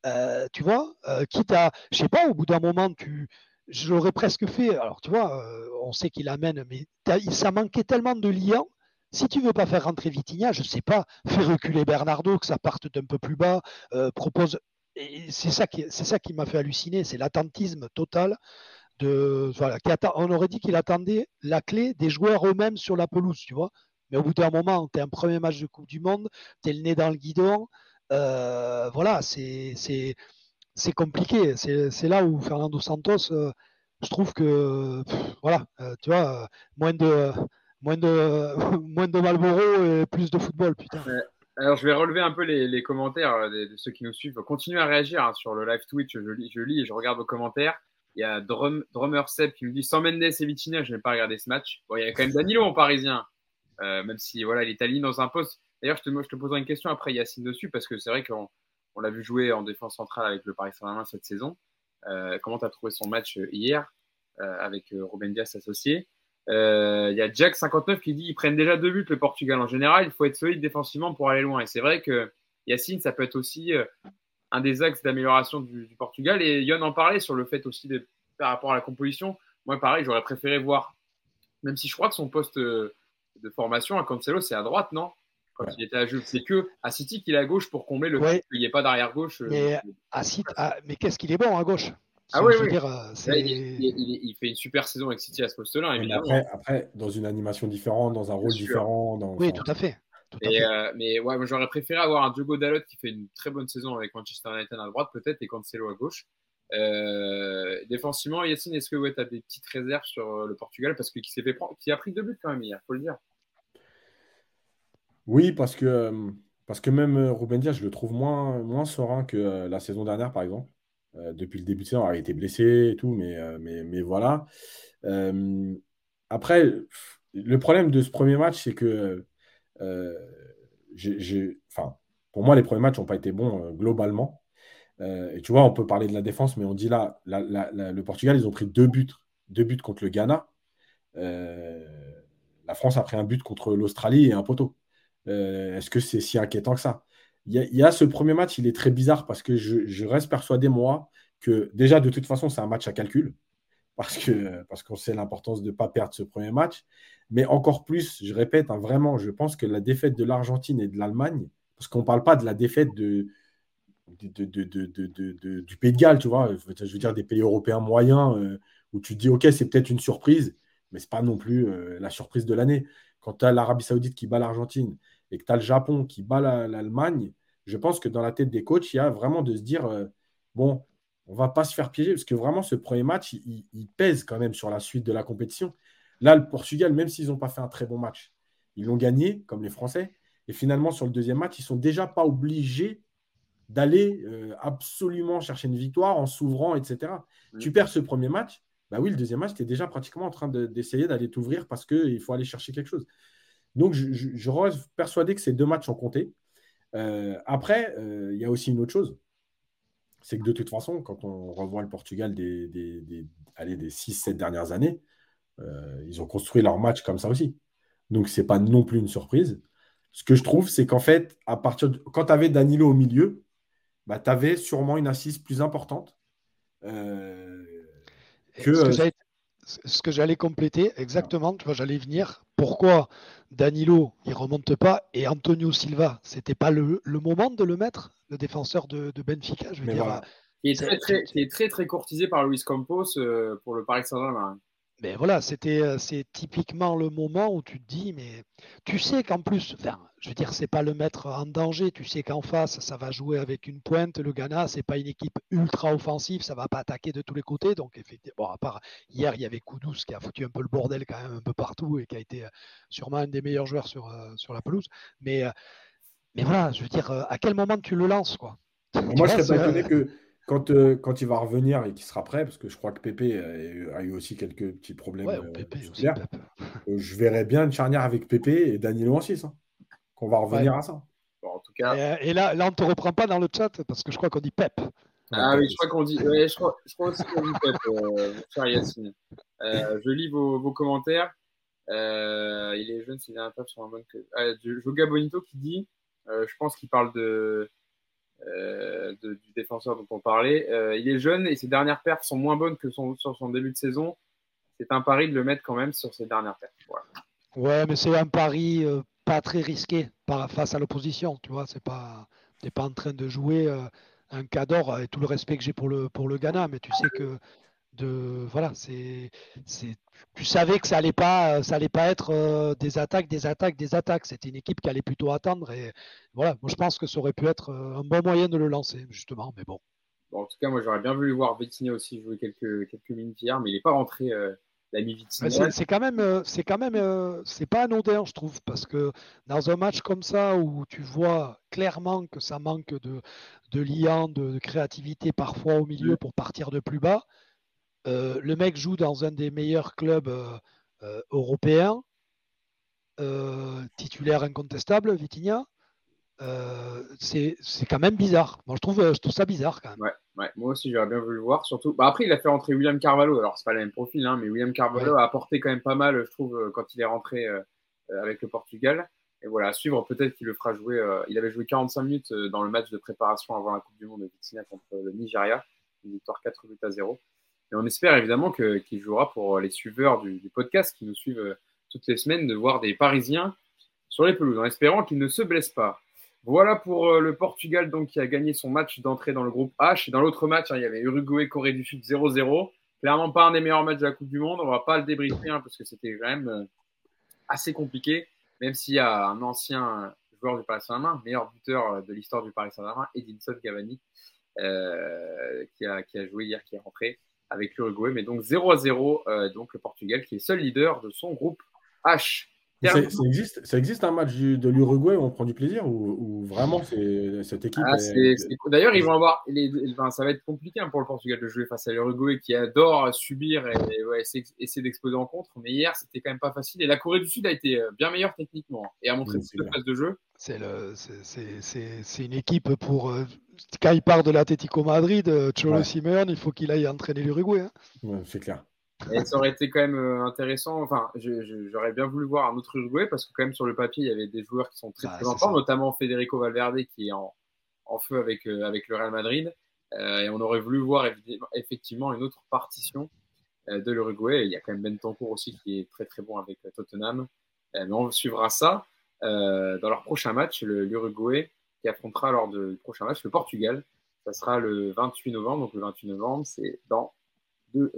Euh, tu vois, euh, quitte à, je sais pas, au bout d'un moment, tu, je l'aurais presque fait. Alors, tu vois, euh, on sait qu'il amène, mais ça manquait tellement de liens Si tu veux pas faire rentrer Vitinha, je sais pas, fais reculer Bernardo, que ça parte d'un peu plus bas, propose. Et c'est ça qui, c'est ça qui m'a fait halluciner, c'est l'attentisme total de. Voilà, on aurait dit qu'il attendait la clé des joueurs eux-mêmes sur la pelouse, tu vois. Mais au bout d'un moment, tu es un premier match de Coupe du Monde, tu es le nez dans le guidon. Euh, voilà, c'est, compliqué. C'est, là où Fernando Santos, euh, je trouve que, voilà, tu vois, moins de moins de, moins de Malboro et plus de football, putain. Alors, je vais relever un peu les, commentaires euh, de, ceux qui nous suivent. Continuez à réagir hein, sur le live Twitch. Je lis, je lis et je regarde vos commentaires. Il y a Drum, Drummer Seb qui me dit sans Mendes et Vitinha, je n'ai pas regardé ce match. Bon, il y a quand même Danilo en parisien, euh, même si voilà, il est aligné dans un poste. D'ailleurs, je te, je te poserai une question après Yacine dessus, parce que c'est vrai qu'on on, l'a vu jouer en défense centrale avec le Paris Saint-Germain cette saison. Euh, comment tu as trouvé son match hier avec Ruben Dias associé? Euh, il y a Jack59 qui dit ils prennent déjà deux buts le Portugal en général. Il faut être solide défensivement pour aller loin. Et c'est vrai que Yacine, ça peut être aussi euh, un des axes d'amélioration du, Portugal. Et Yon en parlait sur le fait aussi de, par rapport à la composition. Moi, pareil, j'aurais préféré voir, même si je crois que son poste euh, de formation à Cancelo, c'est à droite, non? Quand il était à jeu. C'est que à City qu'il est à gauche pour combler le fait qu'il n'y ait pas d'arrière gauche. Mais, à City, ah, mais qu'est-ce qu'il est bon à gauche? Ah oui, oui. Euh, il, fait une super saison avec City à ce poste-là, Après, après, dans une animation différente, dans un rôle différent. Oui, tout à fait. Euh, mais ouais, j'aurais préféré avoir un Diogo Dalot qui fait une très bonne saison avec Manchester United à droite, peut-être, et Cancelo à gauche. Euh, défensivement, Yacine, est-ce que ouais, tu as des petites réserves sur le Portugal? Parce qu'il s'est fait prendre, qui a pris deux buts quand même hier, faut le dire. Oui, parce que, parce que même Ruben Dias, je le trouve moins, moins serein que la saison dernière, par exemple. Euh, depuis le début de saison. il a été blessé et tout, mais, euh, mais, mais voilà. Euh, après, le problème de ce premier match, c'est que pour moi, les premiers matchs n'ont pas été bons globalement. et tu vois, on peut parler de la défense, mais on dit là, le Portugal, ils ont pris deux buts, deux buts contre le Ghana. la France a pris un but contre l'Australie et un poteau. Est-ce que c'est si inquiétant que ça? Il y, a ce premier match, il est très bizarre parce que je, reste persuadé, moi, que déjà, de toute façon, c'est un match à calcul. Parce qu'on parce sait l'importance de ne pas perdre ce premier match. Mais encore plus, je répète, hein, vraiment, je pense que la défaite de l'Argentine et de l'Allemagne, parce qu'on ne parle pas de la défaite de, du Pays de Galles, tu vois, je veux dire des pays européens moyens, euh, où tu te dis, OK, c'est peut-être une surprise, mais ce n'est pas non plus euh, la surprise de l'année. Quand tu as l'Arabie Saoudite qui bat l'Argentine, et que tu as le Japon qui bat l'Allemagne, je pense que dans la tête des coachs, il y a vraiment de se dire euh, bon, on va pas se faire piéger parce que vraiment ce premier match, il, pèse quand même sur la suite de la compétition. Là, le Portugal, même s'ils n'ont pas fait un très bon match, ils l'ont gagné comme les Français. Et finalement, sur le deuxième match, ils sont déjà pas obligés d'aller euh, absolument chercher une victoire en s'ouvrant, etc. Tu perds ce premier match, bah oui, le deuxième match, tu es déjà pratiquement en train d'essayer d'aller t'ouvrir parce qu'il faut aller chercher quelque chose. Donc, je, reste persuadé que ces deux matchs ont compté. Euh, après, euh, il y a aussi une autre chose. C'est que de toute façon, quand on revoit le Portugal des, des, des, des 6-7 dernières années, euh, ils ont construit leur match comme ça aussi. Donc, ce n'est pas non plus une surprise. Ce que je trouve, c'est qu'en fait, à partir de... quand tu avais Danilo au milieu, bah, tu avais sûrement une assise plus importante. que, ce que j'allais compléter, exactement, tu vois, j'allais venir. Pourquoi Danilo, il remonte pas, et Antonio Silva, c'était pas le, moment de le mettre, le défenseur de, Benfica, je veux dire. Il est très, très, courtisé par Luis Campos euh, pour le Paris Saint-Germain. Mais voilà, c'était euh, c'est typiquement le moment où tu te dis, mais tu sais qu'en plus, enfin, je veux dire, c'est pas le mettre en danger. Tu sais qu'en face, ça va jouer avec une pointe. Le Ghana, c'est pas une équipe ultra offensive, ça va pas attaquer de tous les côtés. Donc, effectivement, à part hier, il y avait Koudous qui a foutu un peu le bordel quand même un peu partout et qui a été euh, sûrement un des meilleurs joueurs sur, euh, sur la pelouse. Mais, mais voilà, je veux dire, à quel moment tu le lances, quoi? Moi, je serais pas étonné que quand, euh, quand il va revenir et qu'il sera prêt, parce que je crois que Pépé a, eu aussi quelques petits problèmes ouais, euh, euh, je verrais bien une charnière avec Pépé et Danilo en 6. Hein, qu'on va revenir à ça. en tout cas... et, là, là, on ne te reprend pas dans le chat parce que je crois qu'on dit Pep. Ah oui, je crois qu'on dit. je, crois, je crois aussi qu'on dit Pep, cher Yacine. je lis vos, vos commentaires. il est jeune, c'est un sur un mode que. Ah, Joga Bonito qui dit je pense qu'il parle de euh, du défenseur dont on parlait. Euh, il est jeune et ses dernières perfs sont moins bonnes que son, sur son début de saison. C'est un pari de le mettre quand même sur ses dernières perfs. Ouais, mais c'est un pari euh, pas très risqué face à l'opposition. Tu vois, c'est pas, t'es pas en train de jouer euh, un cador et tout le respect que j'ai pour le, pour le Ghana, mais tu sais que de voilà, c'est, c'est, tu savais que ça allait pas, ça allait pas être euh, des attaques, des attaques, des attaques. C'était une équipe qui allait plutôt attendre et voilà. Moi, je pense que ça aurait pu être un bon moyen de le lancer justement, mais bon. En tout cas, moi, j'aurais bien voulu voir Vitinha aussi jouer quelques, quelques minutes hier, mais il n'est pas rentré. Euh, l'ami Vitinha. C'est quand même, euh, c'est quand même, euh, c'est pas anodin, je trouve, parce que dans un match comme ça où tu vois clairement que ça manque de, de liant, de, créativité parfois au milieu pour partir de plus bas, le mec joue dans un des meilleurs clubs européens, titulaire incontestable, Vitinha. Euh, c'est quand même bizarre. Moi, je trouve, je trouve ça bizarre quand même. Ouais, ouais. moi aussi, j'aurais bien voulu le voir. Surtout, bah, après, il a fait rentrer William Carvalho. Alors, c'est pas le même profil, hein, mais William Carvalho a apporté quand même pas mal, je trouve, euh, quand il est rentré euh, avec le Portugal. Et voilà, à suivre, peut-être qu'il le fera jouer. il avait joué 45 minutes dans le match de préparation avant la Coupe du Monde de Vitinha contre le Nigeria. Une victoire 4 buts à 0. Et on espère évidemment qu'il jouera pour les suiveurs du, du, podcast qui nous suivent toutes les semaines de voir des Parisiens sur les pelouses, en espérant qu'ils ne se blessent pas. Voilà pour euh, le Portugal donc, qui a gagné son match d'entrée dans le groupe H. Dans l'autre match, hein, il y avait Uruguay-Corée du Sud 0-0. Clairement pas un des meilleurs matchs de la Coupe du Monde. On va pas le débriefer hein, parce que c'était quand même euh, assez compliqué. Même s'il y a un ancien joueur du Paris Saint-Germain, meilleur buteur euh, de l'histoire du Paris Saint-Germain, Edinson Cavani, qui, a, qui, a, joué hier, qui est rentré avec l'Uruguay. Mais donc 0-0, donc le Portugal qui est seul leader de son groupe H. Ça, existe, ça existe un match de l'Uruguay où on prend du plaisir ou, vraiment c'est cette équipe ah, D'ailleurs, ils vont avoir. ça va être compliqué hein, pour le Portugal de jouer face à l'Uruguay qui adore subir et essayer, d'exploser en contre. Mais hier, c'était quand même pas facile. Et la Corée du Sud a été euh, bien meilleure techniquement et a montré une phase de jeu. C'est une équipe pour. Euh, quand il part de l'Atlético Madrid, euh, Cholo ouais. Simeone, il faut qu'il aille entraîner l'Uruguay. Hein. c'est clair. Et ça aurait été quand même euh, intéressant. Enfin, j'aurais bien voulu voir un autre Uruguay parce que quand même sur le papier, il y avait des joueurs qui sont très ah, très notamment Federico Valverde qui est en, en feu avec, euh, avec le Real Madrid. Euh, et on aurait voulu voir effectivement une autre partition de l'Uruguay. Il y a quand même Ben Tancourt aussi qui est très très bon avec Tottenham. mais on suivra ça dans leur prochain match, l'Uruguay qui affrontera lors du prochain match le Portugal. Ça sera le 28 novembre. Donc le 28 novembre, c'est dans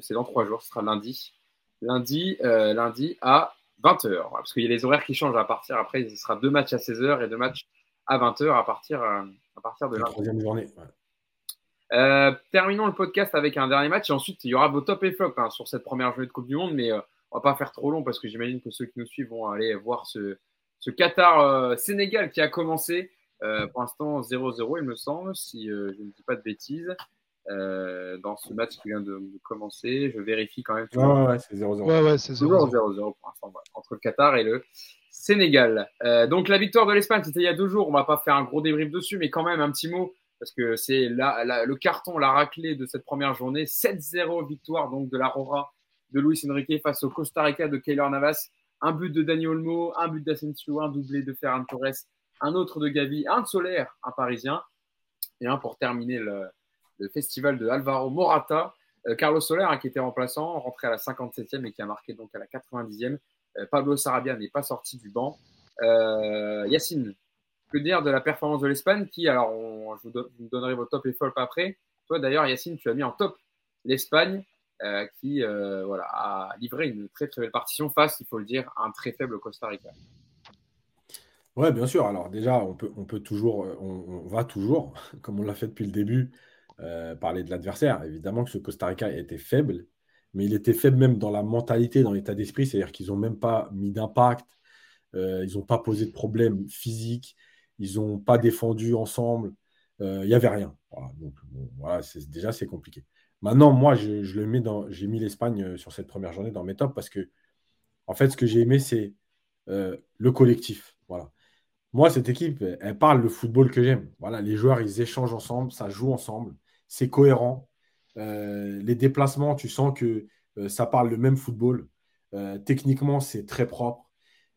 c'est dans trois jours, ce sera lundi. Lundi, euh, lundi à 20h. Parce qu'il y a les horaires qui changent à partir. Après, ce sera deux matchs à 16h et deux matchs à 20h à partir, euh, à partir de la troisième journée. Euh, terminons le podcast avec un dernier match et ensuite il y aura vos top et flop hein, sur cette première journée de Coupe du Monde, mais on va pas faire trop long parce que j'imagine que ceux qui nous suivent vont aller voir ce, ce Qatar-Sénégal qui a commencé pour l'instant 0-0 il me semble, si je ne dis pas de bêtises. Euh, dans ce match qui vient de, commencer. Je vérifie quand même. Ouais, ouais, c'est 0-0. Ouais, ouais, c'est 0-0 pour l'instant, entre le Qatar et le Sénégal. Euh, donc la victoire de l'Espagne, c'était il y a deux jours. On va pas faire un gros débrief dessus, mais quand même un petit mot parce que c'est le carton, la raclée de cette première journée. 7-0 victoire donc de l'Aurora de Luis Enrique face au Costa Rica de Keylor Navas. Un but de Dani Olmo, un but d'Asensio, un doublé de Ferran Torres, un autre de Gavi, un de Solaire, un Parisien, et un pour terminer le, le festival de Alvaro Morata. Euh, Carlos Soler, hein, qui était remplaçant, rentré à la 57e et qui a marqué donc à la 90e. Euh, Pablo Sarabia n'est pas sorti du banc. Euh, Yacine, que dire de la performance de l'Espagne qui, alors, je vous, donnerai vos top et flop après. Toi, d'ailleurs, Yacine, tu as mis en top l'Espagne qui voilà, a livré une très très belle partition face, il faut le dire, à un très faible Costa Rica. Ouais, bien sûr. Alors déjà, on peut, on peut toujours, on va toujours, comme on l'a fait depuis le début, euh, parler de l'adversaire. Évidemment que ce Costa Rica était faible, mais il était faible même dans la mentalité, dans l'état d'esprit, c'est-à-dire qu'ils n'ont même pas mis d'impact, euh, ils n'ont pas posé de problème physique, ils n'ont pas défendu ensemble, euh, il n'y avait rien. donc déjà c'est compliqué. Maintenant, moi, je, le mets dans, j'ai mis l'Espagne sur cette première journée dans mes tops parce que, en fait, ce que j'ai aimé, c'est le collectif. Voilà. Moi, cette équipe, elle parle le football que j'aime. Voilà, les joueurs, ils échangent ensemble, ça joue ensemble c'est cohérent. Euh, les déplacements, tu sens que euh, ça parle le même football. Euh, techniquement, c'est très propre.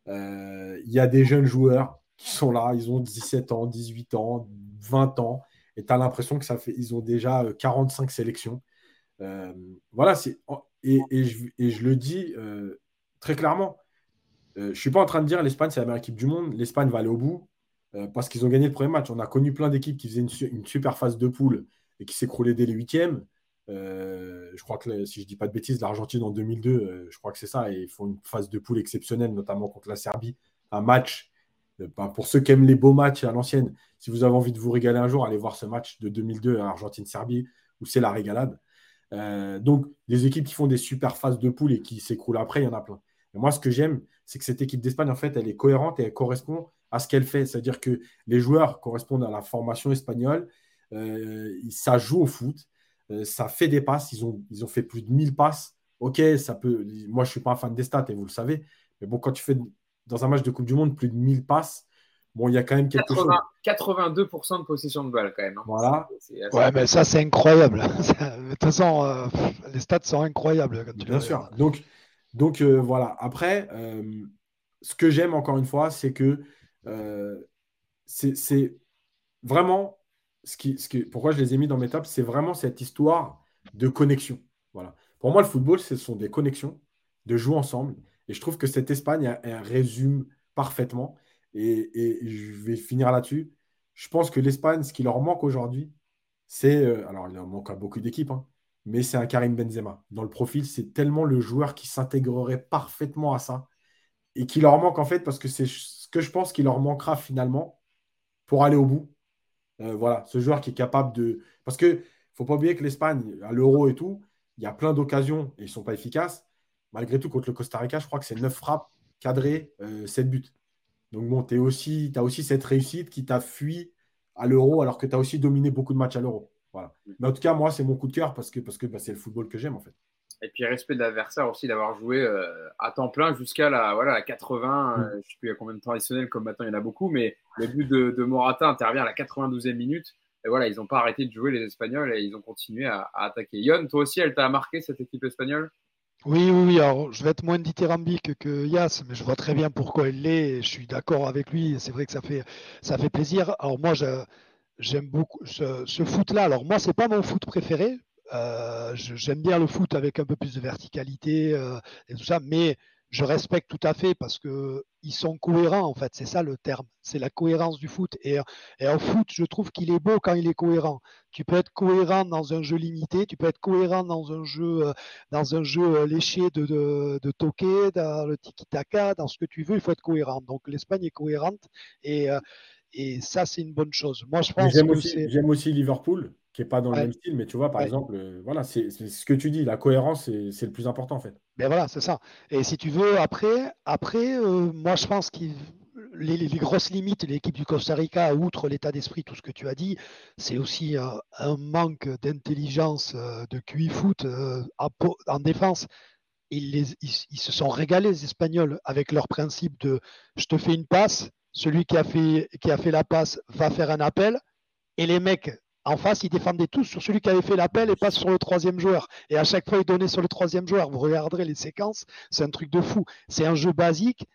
Il y a des jeunes joueurs qui sont là, ils ont 17 ans, 18 ans, 20 ans, et tu as l'impression que ça fait, ils ont déjà 45 sélections. voilà, c'est et, je, le dis très clairement, je ne suis pas en train de dire l'Espagne, c'est la meilleure équipe du monde. L'Espagne va aller au bout parce qu'ils ont gagné le premier match. On a connu plein d'équipes qui faisaient une, super phase de poule et qui s'écroulaient dès les huitièmes. je crois que si je dis pas de bêtises, l'Argentine en 2002, je crois que c'est ça, et ils font une phase de poule exceptionnelle, notamment contre la Serbie. Un match euh, bah, pour ceux qui aiment les beaux matchs à l'ancienne, si vous avez envie de vous régaler un jour, allez voir ce match de 2002 à Argentine-Serbie où c'est la régalade. Euh, donc, des équipes qui font des super phases de poule et qui s'écroulent après, il y en a plein. Moi, ce que j'aime, c'est que cette équipe d'Espagne, en fait, elle est cohérente et elle correspond à ce qu'elle fait. C'est-à-dire que les joueurs correspondent à la formation espagnole, euh, ça joue au foot, ça fait des passes, ils ont, ils ont fait plus de 1000 passes. Ok, ça peut. Moi, je ne suis pas un fan des stats et vous le savez, mais bon, quand tu fais dans un match de Coupe du Monde, plus de 1000 passes. Bon, il y a quand même quelque chose. 82% de possession de balle, quand même. Hein. Voilà. Ouais, mais ça, c'est incroyable. de toute façon, euh, les stats sont incroyables. Quand tu Bien sûr. Donc, donc euh, voilà. Après, euh, ce que j'aime, encore une fois, c'est que c'est vraiment ce pourquoi je les ai mis dans mes tables, c'est vraiment cette histoire de connexion. Voilà. Pour moi, le football, ce sont des connexions, de jouer ensemble. Et je trouve que cette Espagne résume parfaitement. Et, je vais finir là-dessus. Je pense que l'Espagne, ce qui leur manque aujourd'hui, c'est. Euh, alors, il leur manque à beaucoup d'équipes, hein, mais c'est un Karim Benzema. Dans le profil, c'est tellement le joueur qui s'intégrerait parfaitement à ça. Et qui leur manque, en fait, parce que c'est ce que je pense qu'il leur manquera finalement pour aller au bout. Euh, voilà, ce joueur qui est capable de. Parce que faut pas oublier que l'Espagne, à l'euro et tout, il y a plein d'occasions et ils ne sont pas efficaces malgré tout, contre le Costa Rica, je crois que c'est 9 frappes cadrées, 7 euh, buts. Donc bon, tu aussi, as aussi cette réussite qui t'a fui à l'euro alors que tu as aussi dominé beaucoup de matchs à l'euro. Voilà. Mais en tout cas, moi, c'est mon coup de cœur parce que, parce que bah, c'est le football que j'aime en fait. Et puis respect de l'adversaire aussi d'avoir joué euh, à temps plein jusqu'à la, voilà, la 80, mm. euh, je ne sais plus à combien de traditionnel comme maintenant il y en a beaucoup, mais le but de, Morata intervient à la 92e minute. Et voilà, ils n'ont pas arrêté de jouer les Espagnols et ils ont continué à, à attaquer. Yon, toi aussi, elle t'a marqué cette équipe espagnole? Oui, oui, oui. Alors, je vais être moins dithyrambique que Yas, mais je vois très bien pourquoi il l'est. Je suis d'accord avec lui. C'est vrai que ça fait, ça fait plaisir. Alors, moi, j'aime beaucoup ce, foot-là. Alors, moi, c'est pas mon foot préféré. Euh, j'aime bien le foot avec un peu plus de verticalité euh, et tout ça, mais je respecte tout à fait parce que ils sont cohérents en fait. C'est ça le terme. C'est la cohérence du foot. Et, et en foot, je trouve qu'il est beau quand il est cohérent. Tu peux être cohérent dans un jeu limité, tu peux être cohérent dans un jeu, euh, dans un jeu léché de, de, de toqué, dans le tiki-taka, dans ce que tu veux. Il faut être cohérent. Donc l'Espagne est cohérente et, et ça c'est une bonne chose. Moi je pense j'aime aussi, j'aime aussi Liverpool qui n'est pas dans le même style, mais tu vois, par exemple, voilà, c'est ce que tu dis, la cohérence, c'est le plus important en fait. Mais voilà, c'est ça. Et si tu veux, après, après moi je pense que les, les, grosses limites de l'équipe du Costa Rica, outre l'état d'esprit, tout ce que tu as dit, c'est aussi un manque d'intelligence de QI foot en, défense. Ils, ils, se sont régalés, les Espagnols, avec leur principe de je te fais une passe, celui qui a fait, qui a fait la passe va faire un appel, et les mecs en face, ils défendaient tous sur celui qui avait fait l'appel et pas sur le troisième joueur. Et à chaque fois, ils donnaient sur le troisième joueur. Vous regarderez les séquences, c'est un truc de fou. C'est un jeu basique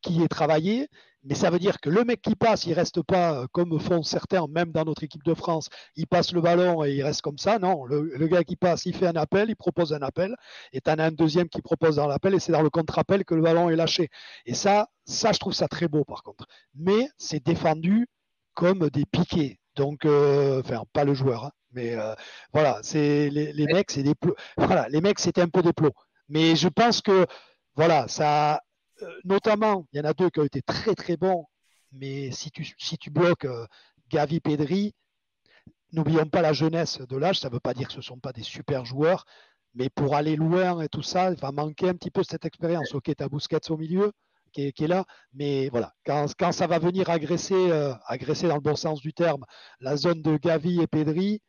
qui est travaillé, mais ça veut dire que le mec qui passe, il reste pas euh, comme font certains, même dans notre équipe de France, il passe le ballon et il reste comme ça. Non, le, gars qui passe, il fait un appel, il propose un appel, et tu en as un deuxième qui propose dans l'appel, et c'est dans le contre-appel que le ballon est lâché. Et ça, ça, je trouve ça très beau par contre. Mais c'est défendu comme des piquets. Donc, euh, enfin, pas le joueur, hein, mais euh, voilà, c'est les, mecs, c'est des plots. Voilà, les mecs, c'était un peu des plots. Mais je pense que, voilà, ça, euh, notamment, il y en a deux qui ont été très très bons. Mais si tu, si tu bloques Gavi, Pedri, n'oublions pas la jeunesse de l'âge. Ça ne veut pas dire que ce ne sont pas des super joueurs, mais pour aller loin et tout ça, il va manquer un petit peu cette expérience. Ok, tu as Busquets au milieu, qui est, là. Mais voilà, quand, ça va venir agresser, euh, agresser dans le bon sens du terme, la zone de Gavi et Pedri,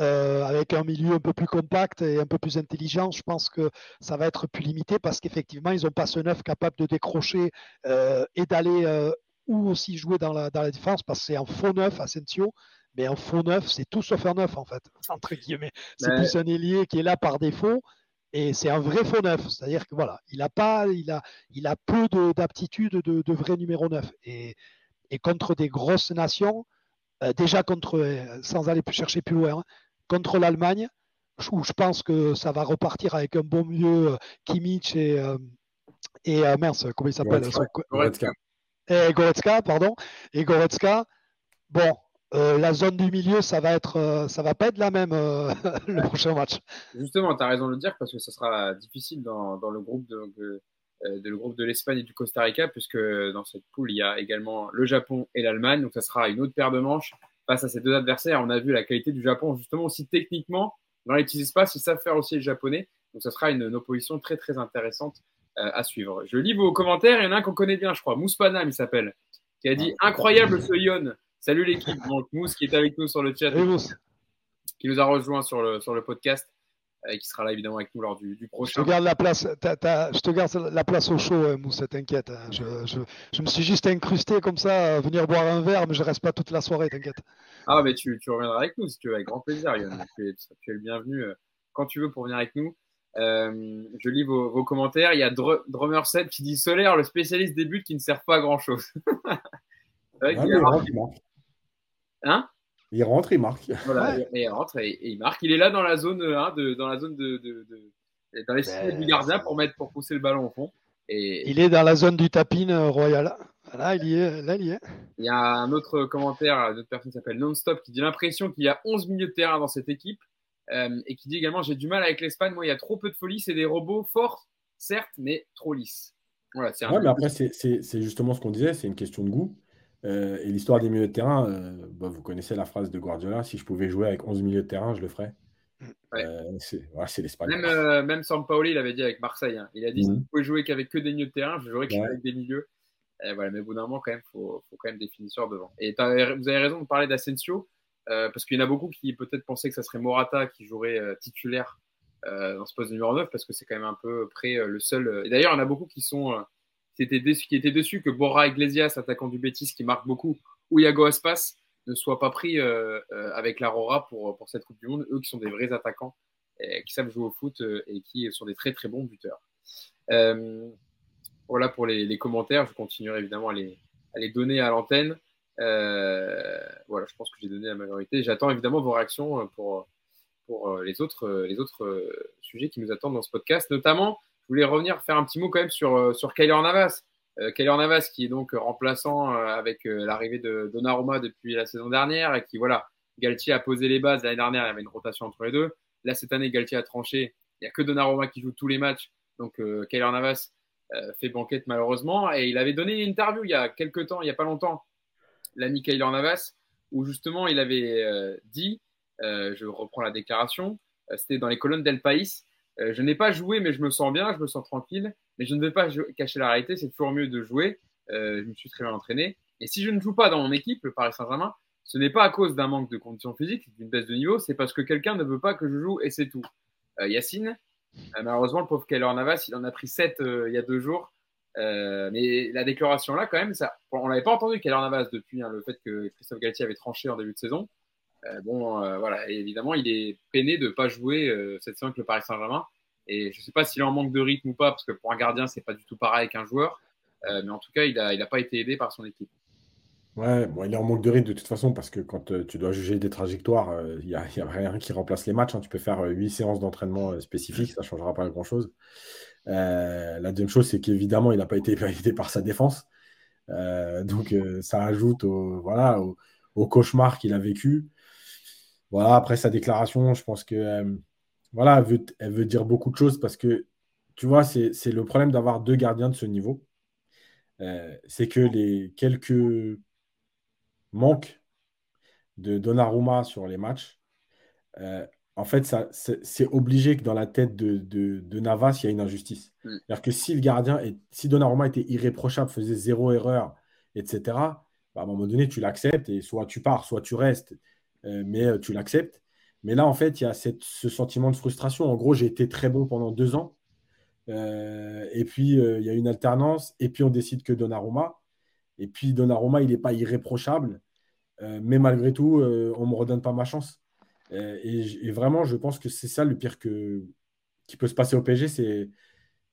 euh, avec un milieu un peu plus compact et un peu plus intelligent, je pense que ça va être plus limité parce qu'effectivement, ils n'ont pas ce neuf capable de décrocher euh, et d'aller ou aussi jouer dans la, dans la défense parce que c'est un faux neuf, Asensio. Mais un faux neuf, c'est tout sauf un neuf en fait, entre guillemets. C'est plus un ailier qui est là par défaut et c'est un vrai faux neuf, c'est-à-dire que voilà, il a pas, il a, il a peu d'aptitude de, de, vrai numéro neuf. Et, et, contre des grosses nations, euh, déjà contre, euh, sans aller plus chercher plus loin, hein, contre l'Allemagne, où je pense que ça va repartir avec un bon milieu, euh, Kimmich et, et euh, mince, comment il s'appelle Goretzka. Goretzka. et Goretzka, pardon. Et Goretzka, bon, euh, la zone du milieu, ça va être, euh, ça va pas être la même euh, le prochain match. Justement, tu as raison de le dire parce que ça sera difficile dans, dans le groupe de, de, de- le groupe de l'Espagne et du Costa Rica, puisque dans cette poule, il y a également le Japon et l'Allemagne. Donc, ça sera une autre paire de manches face à ces deux adversaires. On a vu la qualité du Japon, justement, aussi techniquement, dans les petits espaces, ils savent faire aussi les Japonais. Donc, ça sera une, une opposition très, très intéressante euh, à suivre. Je lis vos commentaires. Il y en a un qu'on connaît bien, je crois. Mouspanam, il s'appelle, qui a dit Incroyable ce Yon. Salut l'équipe. Donc, Mousse qui est avec nous sur le chat Et vous, qui nous a rejoint sur le, sur le podcast et qui sera là évidemment avec nous lors du, du je prochain. te garde la place, je te garde la place au chaud, hein, Mousse, t'inquiète. hein. Je, je- je me suis juste incrusté comme ça, à venir boire un verre, mais je reste pas toute la soirée, t'inquiète. Ah, mais tu, tu reviendras avec nous si tu veux, avec grand plaisir, Yann. Tu es, tu es le bienvenu euh, quand tu veux pour venir avec nous. Euh, je lis vos, vos commentaires. Il y a Dr- Drummer 7 qui dit Solaire, le spécialiste des buts qui ne sert pas à grand chose. Hein? Il rentre, il marque. Voilà, Ouais. il rentre et, et il marque. Il est là dans la zone, hein, de, dans la zone de, de, de- dans les Ben, cibles du gardien pour mettre, pour pousser le ballon au fond. Et Il est dans la zone du tapin euh, royal. Là, il y est. Là, il y est. il y a un autre commentaire, une autre personne qui s'appelle Nonstop qui dit l'impression qu'il y a 11 milieux de terrain dans cette équipe euh, et qui dit également j'ai du mal avec l'Espagne. Moi, il y a trop peu de folie. C'est des robots forts, certes, mais trop lisses. Voilà, c'est Ouais, mais après, c'est- c'est c'est justement ce qu'on disait, c'est une question de goût. Euh, et l'histoire des milieux de terrain, euh, bah, vous connaissez la phrase de Guardiola, si je pouvais jouer avec 11 milieux de terrain, je le ferais. Ouais. Euh, c'est voilà, l'Espagne. Même, euh, même Sampaoli l'avait dit avec Marseille. hein. Il a dit Mhm. si vous pouvez jouer qu'avec que des milieux de terrain, je jouerai Ouais. qu'avec des milieux. Et voilà, mais au bout d'un moment, quand même, faut, faut quand même des finisseurs devant. Et vous avez raison de parler d'Asensio, euh, parce qu'il y en a beaucoup qui peut-être pensaient que ça serait Morata qui jouerait euh, titulaire euh, dans ce poste numéro 9, parce que c'est quand même un peu près euh, le seul. euh, Et d'ailleurs, il y en a beaucoup qui sont euh, qui qui étaient dessus que Borra Iglesias, attaquant du Betis, qui marque beaucoup, ou Iago Aspas ne soit pas pris euh, euh, avec l'Aurora pour, pour cette Coupe du Monde. Eux qui sont des vrais attaquants, qui savent jouer au foot euh, et qui sont des très très bons buteurs. Voilà pour les, commentaires. Je continuerai évidemment à les, à les donner à l'antenne. Voilà, je pense que j'ai donné la majorité. J'attends évidemment vos réactions pour, pour les autres, les autres sujets qui nous attendent dans ce podcast. Notamment, voulais revenir faire un petit mot quand même sur, euh, sur Kyler Navas. Euh, Kyler Navas qui est donc remplaçant euh, avec euh, l'arrivée de Donnarumma depuis la saison dernière et qui, voilà, Galtier a posé les bases. L'année dernière, il y avait une rotation entre les deux. Là, cette année, Galtier a tranché. Il n'y a que Donnarumma qui joue tous les matchs. Donc, euh, Kyler Navas fait banquette malheureusement. Et il avait donné une interview il y a quelques temps, il n'y a pas longtemps, l'ami Kyler Navas, où justement il avait dit, je reprends la déclaration, c'était dans les colonnes d'El País, euh, je n'ai pas joué mais je me sens bien, je me sens tranquille, mais je ne vais pas cacher la réalité, c'est toujours mieux de jouer. Euh, je me suis très bien entraîné. Et si je ne joue pas dans mon équipe, le Paris Saint-Germain, ce n'est pas à cause d'un manque de conditions physiques, d'une baisse de niveau, c'est parce que quelqu'un ne veut pas que je joue et c'est tout. Euh, Yacine, malheureusement, le pauvre Keller Navas, il en a pris 7 il y a deux jours. Mais la déclaration là, quand même, ça, on l'avait pas entendu Keller Navas depuis hein, le fait que Christophe Galtier avait tranché en début de saison. Euh, bon, euh, voilà, évidemment, il est peiné de ne pas jouer euh, cette saison avec le Paris Saint-Germain. Et je ne sais pas s'il en manque de rythme ou pas, parce que pour un gardien, c'est pas du tout pareil qu'un joueur. Euh, mais en tout cas, il n'a il a pas été aidé par son équipe. Ouais, bon, il est en manque de rythme de toute façon parce que quand euh, tu dois juger des trajectoires, euh, il n'y a, a rien qui remplace les matchs. hein. Tu peux faire euh, 8 séances d'entraînement euh, spécifiques, ça ne changera pas grand-chose. Euh, la deuxième chose, c'est qu'évidemment, il n'a pas été aidé par sa défense. Euh, donc, euh, ça ajoute voilà, au cauchemar qu'il a vécu. Voilà, après sa déclaration, je pense que euh, voilà, elle veut, elle veut dire beaucoup de choses parce que, tu vois, c'est le problème d'avoir deux gardiens de ce niveau. Euh, c'est que les quelques manque de Donnarumma sur les matchs, euh, en fait, c'est obligé que dans la tête de, de, de Navas, il y a une injustice. Mm. C'est-à-dire que si le gardien, est, si Donnarumma était irréprochable, faisait zéro erreur, etc., bah, à un moment donné, tu l'acceptes et soit tu pars, soit tu restes, mais euh, tu l'acceptes. Mais là, en fait, il y a ce sentiment de frustration. En gros, j'ai été très bon pendant deux ans. Euh, et puis, euh, il y a une alternance. Et puis, on décide que Donnarumma. Et puis, Donnarumma, il n'est pas irréprochable. Euh, mais malgré tout, euh, on ne me redonne pas ma chance. Euh, et, vraiment, je pense que c'est ça le pire qui peut se passer au PSG.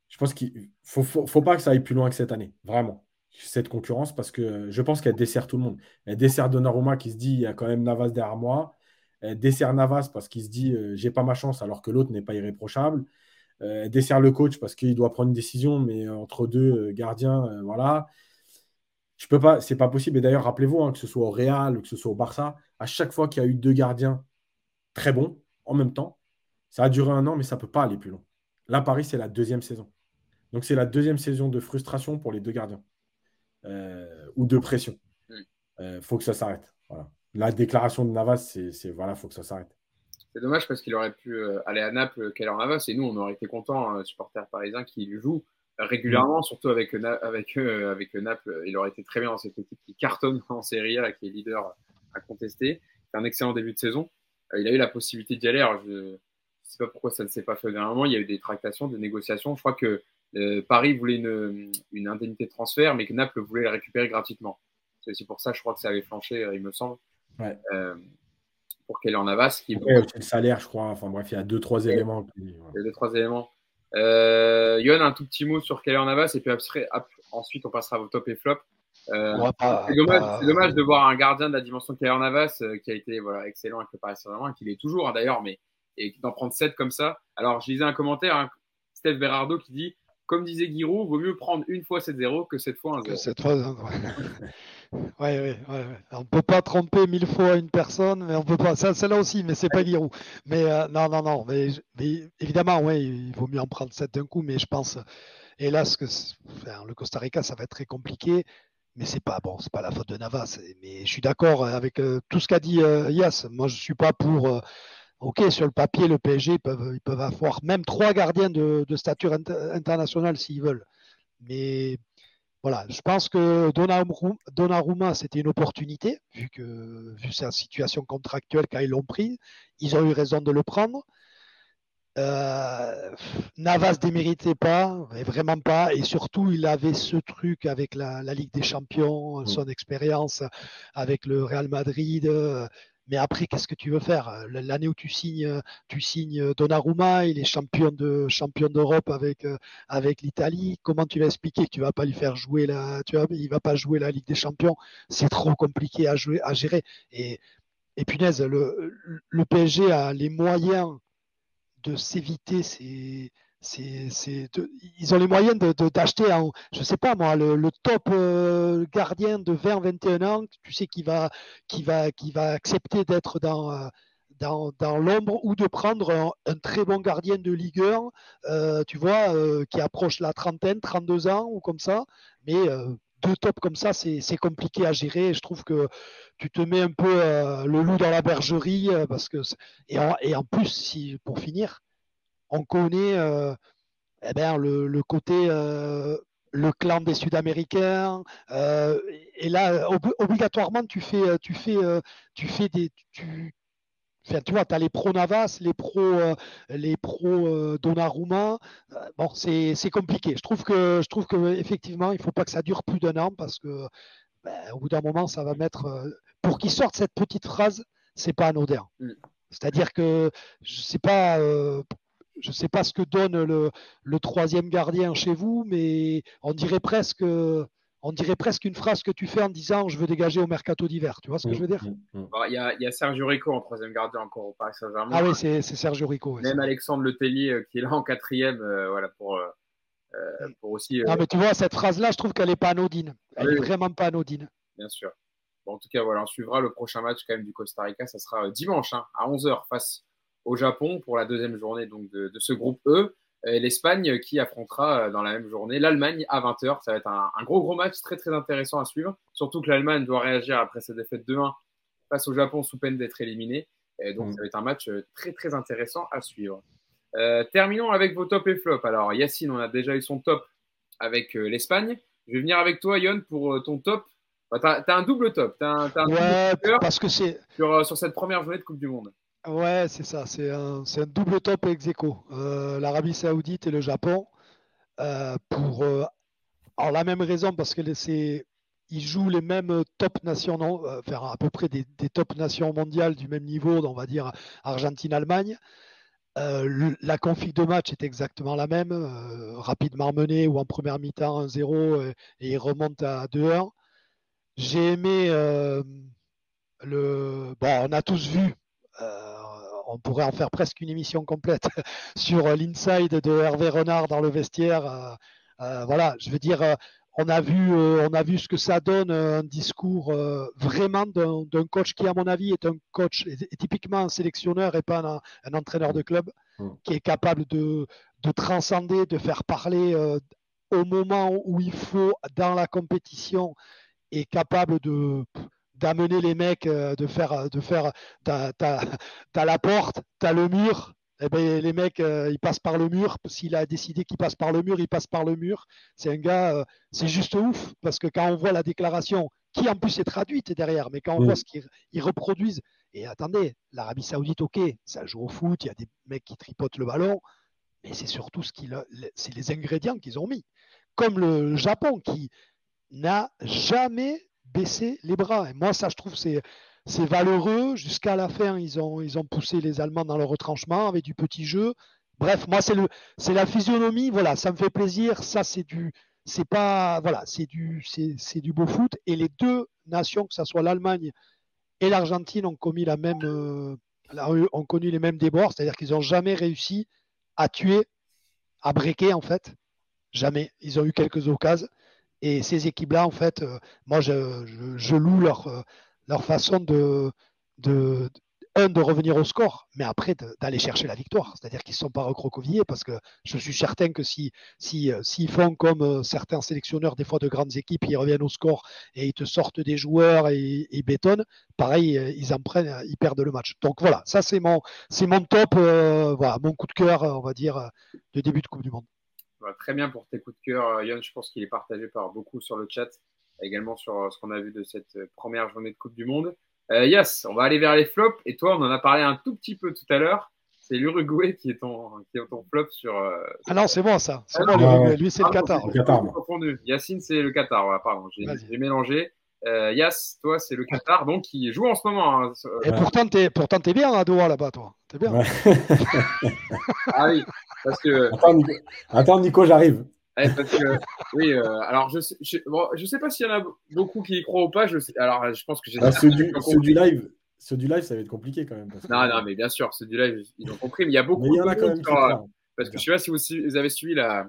Je pense qu'il ne faut pas que ça aille plus loin que cette année. Vraiment. Cette concurrence, parce que je pense qu'elle dessert tout le monde. Elle dessert Donnarumma qui se dit il y a quand même Navas derrière moi. Elle dessert Navas parce qu'il se dit euh, j'ai pas ma chance alors que l'autre n'est pas irréprochable. elle dessert le coach parce qu'il doit prendre une décision, mais entre deux gardiens, voilà. Je peux pas, c'est pas possible. Et d'ailleurs, rappelez-vous, hein, que ce soit au Real ou que ce soit au Barça, à chaque fois qu'il y a eu deux gardiens très bons en même temps, ça a duré un an, mais ça peut pas aller plus long. Là, Paris, c'est la deuxième saison. Donc, c'est la deuxième saison de frustration pour les deux gardiens euh, ou de pression. Il euh, faut que ça s'arrête. La déclaration de Navas, c'est voilà, faut que ça s'arrête. C'est dommage parce qu'il aurait pu euh, aller à Naples, en Navas, et nous, on aurait été contents, hein, supporters parisiens, qui joue régulièrement, surtout avec, avec, avec Naples. Il aurait été très bien dans cette équipe qui cartonne en Serie A, qui est leader à contester. C'est un excellent début de saison. il a eu la possibilité d'y aller. Alors, je, je sais pas pourquoi ça ne s'est pas fait dernièrement. Il y a eu des tractations, des négociations. Je crois que euh, Paris voulait une, une, indemnité de transfert, mais que Naples voulait la récupérer gratuitement. C'est aussi pour ça, je crois que ça avait flanché, euh, il me semble, ouais. euh, pour qu'elle en avasse. Qui... Ouais, le salaire, je crois. Enfin bref, il y a deux, trois éléments. Il y a deux, trois éléments. Euh, Yon, un tout petit mot sur Keller Navas, et puis après, ensuite on passera au top et flop. Euh, c'est dommage, dommage, de voir un gardien de la dimension de Keller Navas qui a été voilà, excellent avec le Paris Saint-Germain, qu'il est toujours hein, d'ailleurs, mais et d'en prendre 7 comme ça. Alors, je lisais un commentaire, hein, Steph Berardo qui dit comme disait Giroud, vaut mieux prendre une fois 7-0 que 7 fois 1-0. Cette fois, On ne peut pas tromper mille fois une personne, mais on peut pas. Ça, c'est là aussi, mais c'est pas Giroud. Mais euh, non, non, non. Mais, évidemment, ouais, il vaut mieux en prendre 7 d'un coup, mais je pense, hélas, que le Costa Rica, ça va être très compliqué. Mais c'est pas bon, c'est pas la faute de Navas. Mais je suis d'accord avec euh, tout ce qu'a dit euh. Moi, je suis pas pour Ok, sur le papier, le PSG, ils peuvent, ils peuvent avoir même trois gardiens de, stature internationale s'ils veulent. Mais voilà, je pense que Donnarumma, c'était une opportunité, vu, que, vu sa situation contractuelle quand ils l'ont pris. Ils ont eu raison de le prendre. Euh, Navas ne déméritait pas, vraiment pas. Et surtout, il avait ce truc avec la, la Ligue des Champions, son expérience avec le Real Madrid. Mais après, qu'est-ce que tu veux faire? Euh, L'année où tu signes, euh, tu signes euh, Donnarumma, il est champion de champion d'Europe avec avec l'Italie. Comment tu vas expliquer que tu vas pas lui faire jouer la, tu vois, il va pas jouer la Ligue des Champions? C'est trop compliqué à jouer, à gérer. Et et punaise, le, le PSG a les moyens de s'éviter ces ils ont les moyens de, d'acheter, je sais pas moi, le, top euh, gardien de 20-21 ans, tu sais, qui va, qui va, qui va accepter d'être dans, euh, dans, dans, l'ombre ou de prendre un, très bon gardien de Ligue 1, euh, tu vois, qui approche la trentaine, 32 ans ou comme ça. Mais deux tops comme ça, c'est, c'est compliqué à gérer. Je trouve que tu te mets un peu le loup dans la bergerie parce que et en, et en plus, si, pour finir, on connaît euh, eh ben, le, côté euh, le clan des Sud-Américains. Euh, et là, obligatoirement, tu fais, tu fais, tu fais des, tu, tu vois, tu as les pro Navas, les pro, les pro Donnarumma. bon, c'est compliqué. Je trouve que, je trouve que effectivement, il faut pas que ça dure plus d'un an parce que, ben, au bout d'un moment, ça va mettre. pour qu'ils sortent cette petite phrase, c'est pas anodin. Mm. C'est-à-dire que je sais pas je ne sais pas ce que donne le, troisième gardien chez vous, mais on dirait presque, on dirait presque une phrase que tu fais en disant je veux dégager au mercato d'hiver. Tu vois ce que je veux dire mm, mm, mm. Il y, a, Sergio Rico en troisième gardien encore au Paris Saint-Germain. Ah oui, c'est Sergio Rico. Même Alexandre Letellier euh, qui est là en quatrième, euh, voilà pour. Euh, pour aussi, non, mais tu vois, cette phrase-là, je trouve qu'elle n'est pas anodine. Elle n'est vraiment pas anodine. Bien sûr. en tout cas, voilà, on suivra le prochain match quand même du Costa Rica. Ça sera dimanche hein, à 11h face au Japon pour la deuxième journée donc, de, ce groupe E. Et l'Espagne qui affrontera euh, dans la même journée l'Allemagne à 20h. Ça va être un, gros gros match très très intéressant à suivre. Surtout que l'Allemagne doit réagir après sa défaite 2-1 face au Japon sous peine d'être éliminé. Et donc mm. ça va être un match euh, très très intéressant à suivre. Euh, terminons avec vos top et flop. Alors Yacine, on a déjà eu son top avec l'Espagne. Je vais venir avec toi, Yon, pour ton top. Tu as, un double top. As un, ouais, parce que c'est sur, sur cette première journée de Coupe du Monde. Ouais, c'est ça. C'est un, double top ex aequo. Euh, L'Arabie Saoudite et le Japon. Euh, pour euh, la même raison, parce que c'est ils jouent les mêmes top nations, enfin, à peu près des, top nations mondiales du même niveau, on va dire Argentine-Allemagne. la config de match est exactement la même, rapidement menée ou en première mi-temps 1-0 et, ils remontent à 2-1. J'ai aimé le. Bon, on a tous vu on pourrait en faire presque une émission complète sur l'inside de Hervé Renard dans le vestiaire. voilà, je veux dire, on a vu, on a vu ce que ça donne un discours vraiment d'un coach qui, à mon avis, est un coach, est, typiquement un sélectionneur et pas un, entraîneur de club, mmh. qui est capable de, de, transcender, de faire parler au moment où il faut dans la compétition, est capable de d'amener les mecs, euh, de faire, de faire, t'as, la porte, t'as le mur, et eh ben, les mecs, euh, ils passent par le mur. S'il a décidé qu'il passe par le mur, il passe par le mur. C'est un gars, euh, c'est juste ouf, parce que quand on voit la déclaration, qui en plus est traduite derrière, mais quand on voit ce qu'ils reproduisent, et attendez, l'Arabie Saoudite, ok, ça joue au foot, il y a des mecs qui tripotent le ballon, mais c'est surtout ce qu'il c'est les ingrédients qu'ils ont mis. Comme le Japon qui n'a jamais baisser les bras. Et moi, ça, je trouve, c'est c'est valeureux. Jusqu'à la fin, ils ont, ils ont poussé les Allemands dans leur retranchement avec du petit jeu. Bref, moi, c'est le, c'est la physionomie. Voilà, ça me fait plaisir. Ça, c'est du, c'est pas, voilà, c'est du, c'est, du beau foot. Et les deux nations, que ce soit l'Allemagne et l'Argentine, ont commis la même, euh, ont connu les mêmes débords. C'est-à-dire qu'ils n'ont jamais réussi à tuer, à breaker en fait. Jamais. Ils ont eu quelques occasions. Et ces équipes-là, en fait, euh, moi, je, loue leur, euh, façon de, de, de revenir au score, mais après d'aller chercher la victoire. C'est-à-dire qu'ils ne sont pas recroquevillés parce que je suis certain que si, si, euh, s'ils font comme certains sélectionneurs, des fois de grandes équipes, ils reviennent au score et ils te sortent des joueurs et ils bétonnent, pareil, ils en prennent, ils perdent le match. Donc voilà, ça c'est mon, mon top, voilà, mon coup de cœur, on va dire, de début de Coupe du Monde très bien pour tes coups de cœur, Yann. Je pense qu'il est partagé par beaucoup sur le chat, également sur euh, ce qu'on a vu de cette euh, première journée de Coupe du Monde. Euh, yes, on va aller vers les flops. Et toi, on en a parlé un tout petit peu tout à l'heure. C'est l'Uruguay qui est ton, qui est ton flop sur. ah non, c'est moi ça. C'est moi l'Uruguay. Lui, c'est le Qatar. Le Qatar Yacine, c'est le Qatar. pardon, j'ai mélangé. Euh, Yas, toi, c'est le Qatar, donc qui joue en ce moment. Hein. Et pourtant, t'es pourtant es bien à Doha là-bas, toi. T'es bien. ah oui, parce que. Attends, Nico, j'arrive. parce que, oui, euh, alors je sais, je, sais pas s'il y en a beaucoup qui y croient ou pas. Je sais, alors, je pense que j'ai. Ah, ceux, du, du live, ceux du live, ça va être compliqué quand même. non, non, mais bien sûr, ceux du live, ils ont compris. Mais il y a beaucoup. Mais il y en a quand même. Euh, parce que je sais pas si vous, vous avez suivi la,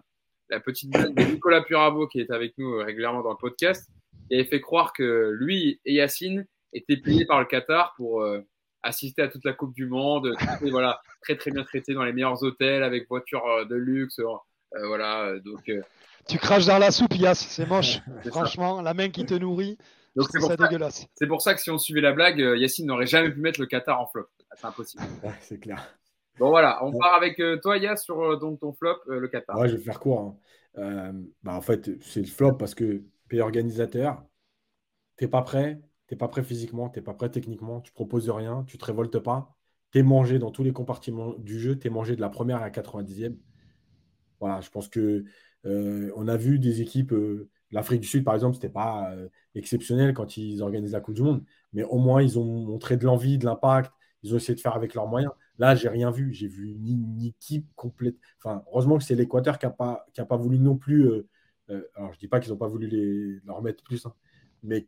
la petite blague de Nicolas Purabo qui est avec nous régulièrement dans le podcast il avait fait croire que lui et Yacine étaient payés par le Qatar pour euh, assister à toute la Coupe du Monde, et, voilà, très très bien traités dans les meilleurs hôtels avec voitures euh, de luxe, euh, voilà. Donc tu craches dans la soupe, Yass, c'est moche. Franchement, la main qui te nourrit. C'est ça dégueulasse. C'est pour ça que si on suivait la blague, Yacine n'aurait jamais pu mettre le Qatar en flop. C'est impossible. c'est clair. Bon voilà, on part avec toi Yass sur donc, ton flop, le Qatar. Ouais, je vais faire court. Hein. bah, en fait, c'est le flop parce que pays organisateur, tu n'es pas prêt, tu n'es pas prêt physiquement, tu n'es pas prêt techniquement, tu proposes rien, tu ne te révoltes pas, tu es mangé dans tous les compartiments du jeu, tu es mangé de la première à la 90e. Voilà, je pense que euh, on a vu des équipes, euh, l'Afrique du Sud par exemple, ce n'était pas euh, exceptionnel quand ils organisent la Coupe du Monde, mais au moins ils ont montré de l'envie, de l'impact, ils ont essayé de faire avec leurs moyens. Là, j'ai rien vu, j'ai vu une, équipe complète. Enfin, heureusement que c'est l'Équateur qui n'a pas, pas voulu non plus alors, je ne dis pas qu'ils n'ont pas voulu les, leur mettre plus, hein, mais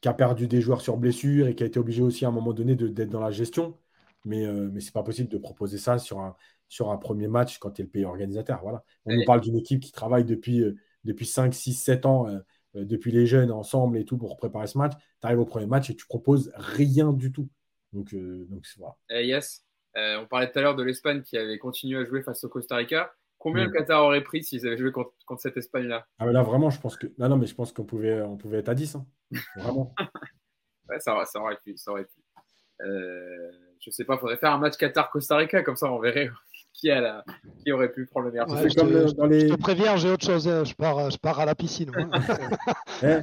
qui a perdu des joueurs sur blessure et qui a été obligé aussi à un moment donné d'être dans la gestion. Mais, euh, mais ce n'est pas possible de proposer ça sur un, sur un premier match quand tu es le pays organisateur. Voilà. On nous parle d'une équipe qui travaille depuis, euh, depuis 5, 6, 7 ans, depuis les jeunes ensemble et tout pour préparer ce match. Tu arrives au premier match et tu proposes rien du tout. Donc, donc voilà. Eh, yes. on parlait tout à l'heure de l'Espagne qui avait continué à jouer face au Costa Rica. Combien le Qatar aurait pris s'ils avaient joué contre, cette Espagne-là? Ah, mais là, vraiment, je pense que. Non, non, mais je pense qu'on pouvait, on pouvait être à 10. Hein. Vraiment. ouais, ça, ça, aurait pu. Ça aurait pu. Euh, je sais pas, il faudrait faire un match Qatar-Costa Rica, comme ça on verrait qui, a la... qui aurait pu prendre le meilleur. je, comme te, dans les... je, te, préviens, j'ai autre chose. Hein. Je pars, je pars à la piscine. Eh,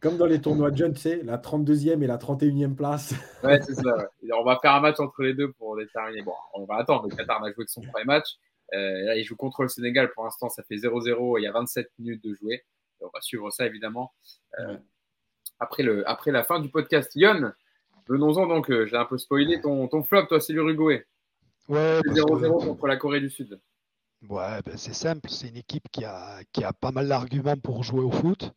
comme dans les tournois de jeunes, tu sais, la 32e et la 31e place. ouais, c'est ça. On va faire un match entre les deux pour déterminer. Bon, on va attendre. Le Qatar a joué de son premier match. Euh, là, il joue contre le Sénégal. Pour l'instant, ça fait 0-0. Il y a 27 minutes de jouer. On va suivre ça, évidemment. Euh, après, le, après la fin du podcast. Yon, venons-en donc. Euh, j'ai un peu spoilé ton, ton flop, toi, c'est l'Uruguay. Ouais. 0-0 contre la Corée du Sud. Ouais, ben c'est simple. C'est une équipe qui a, qui a pas mal d'arguments pour jouer au foot.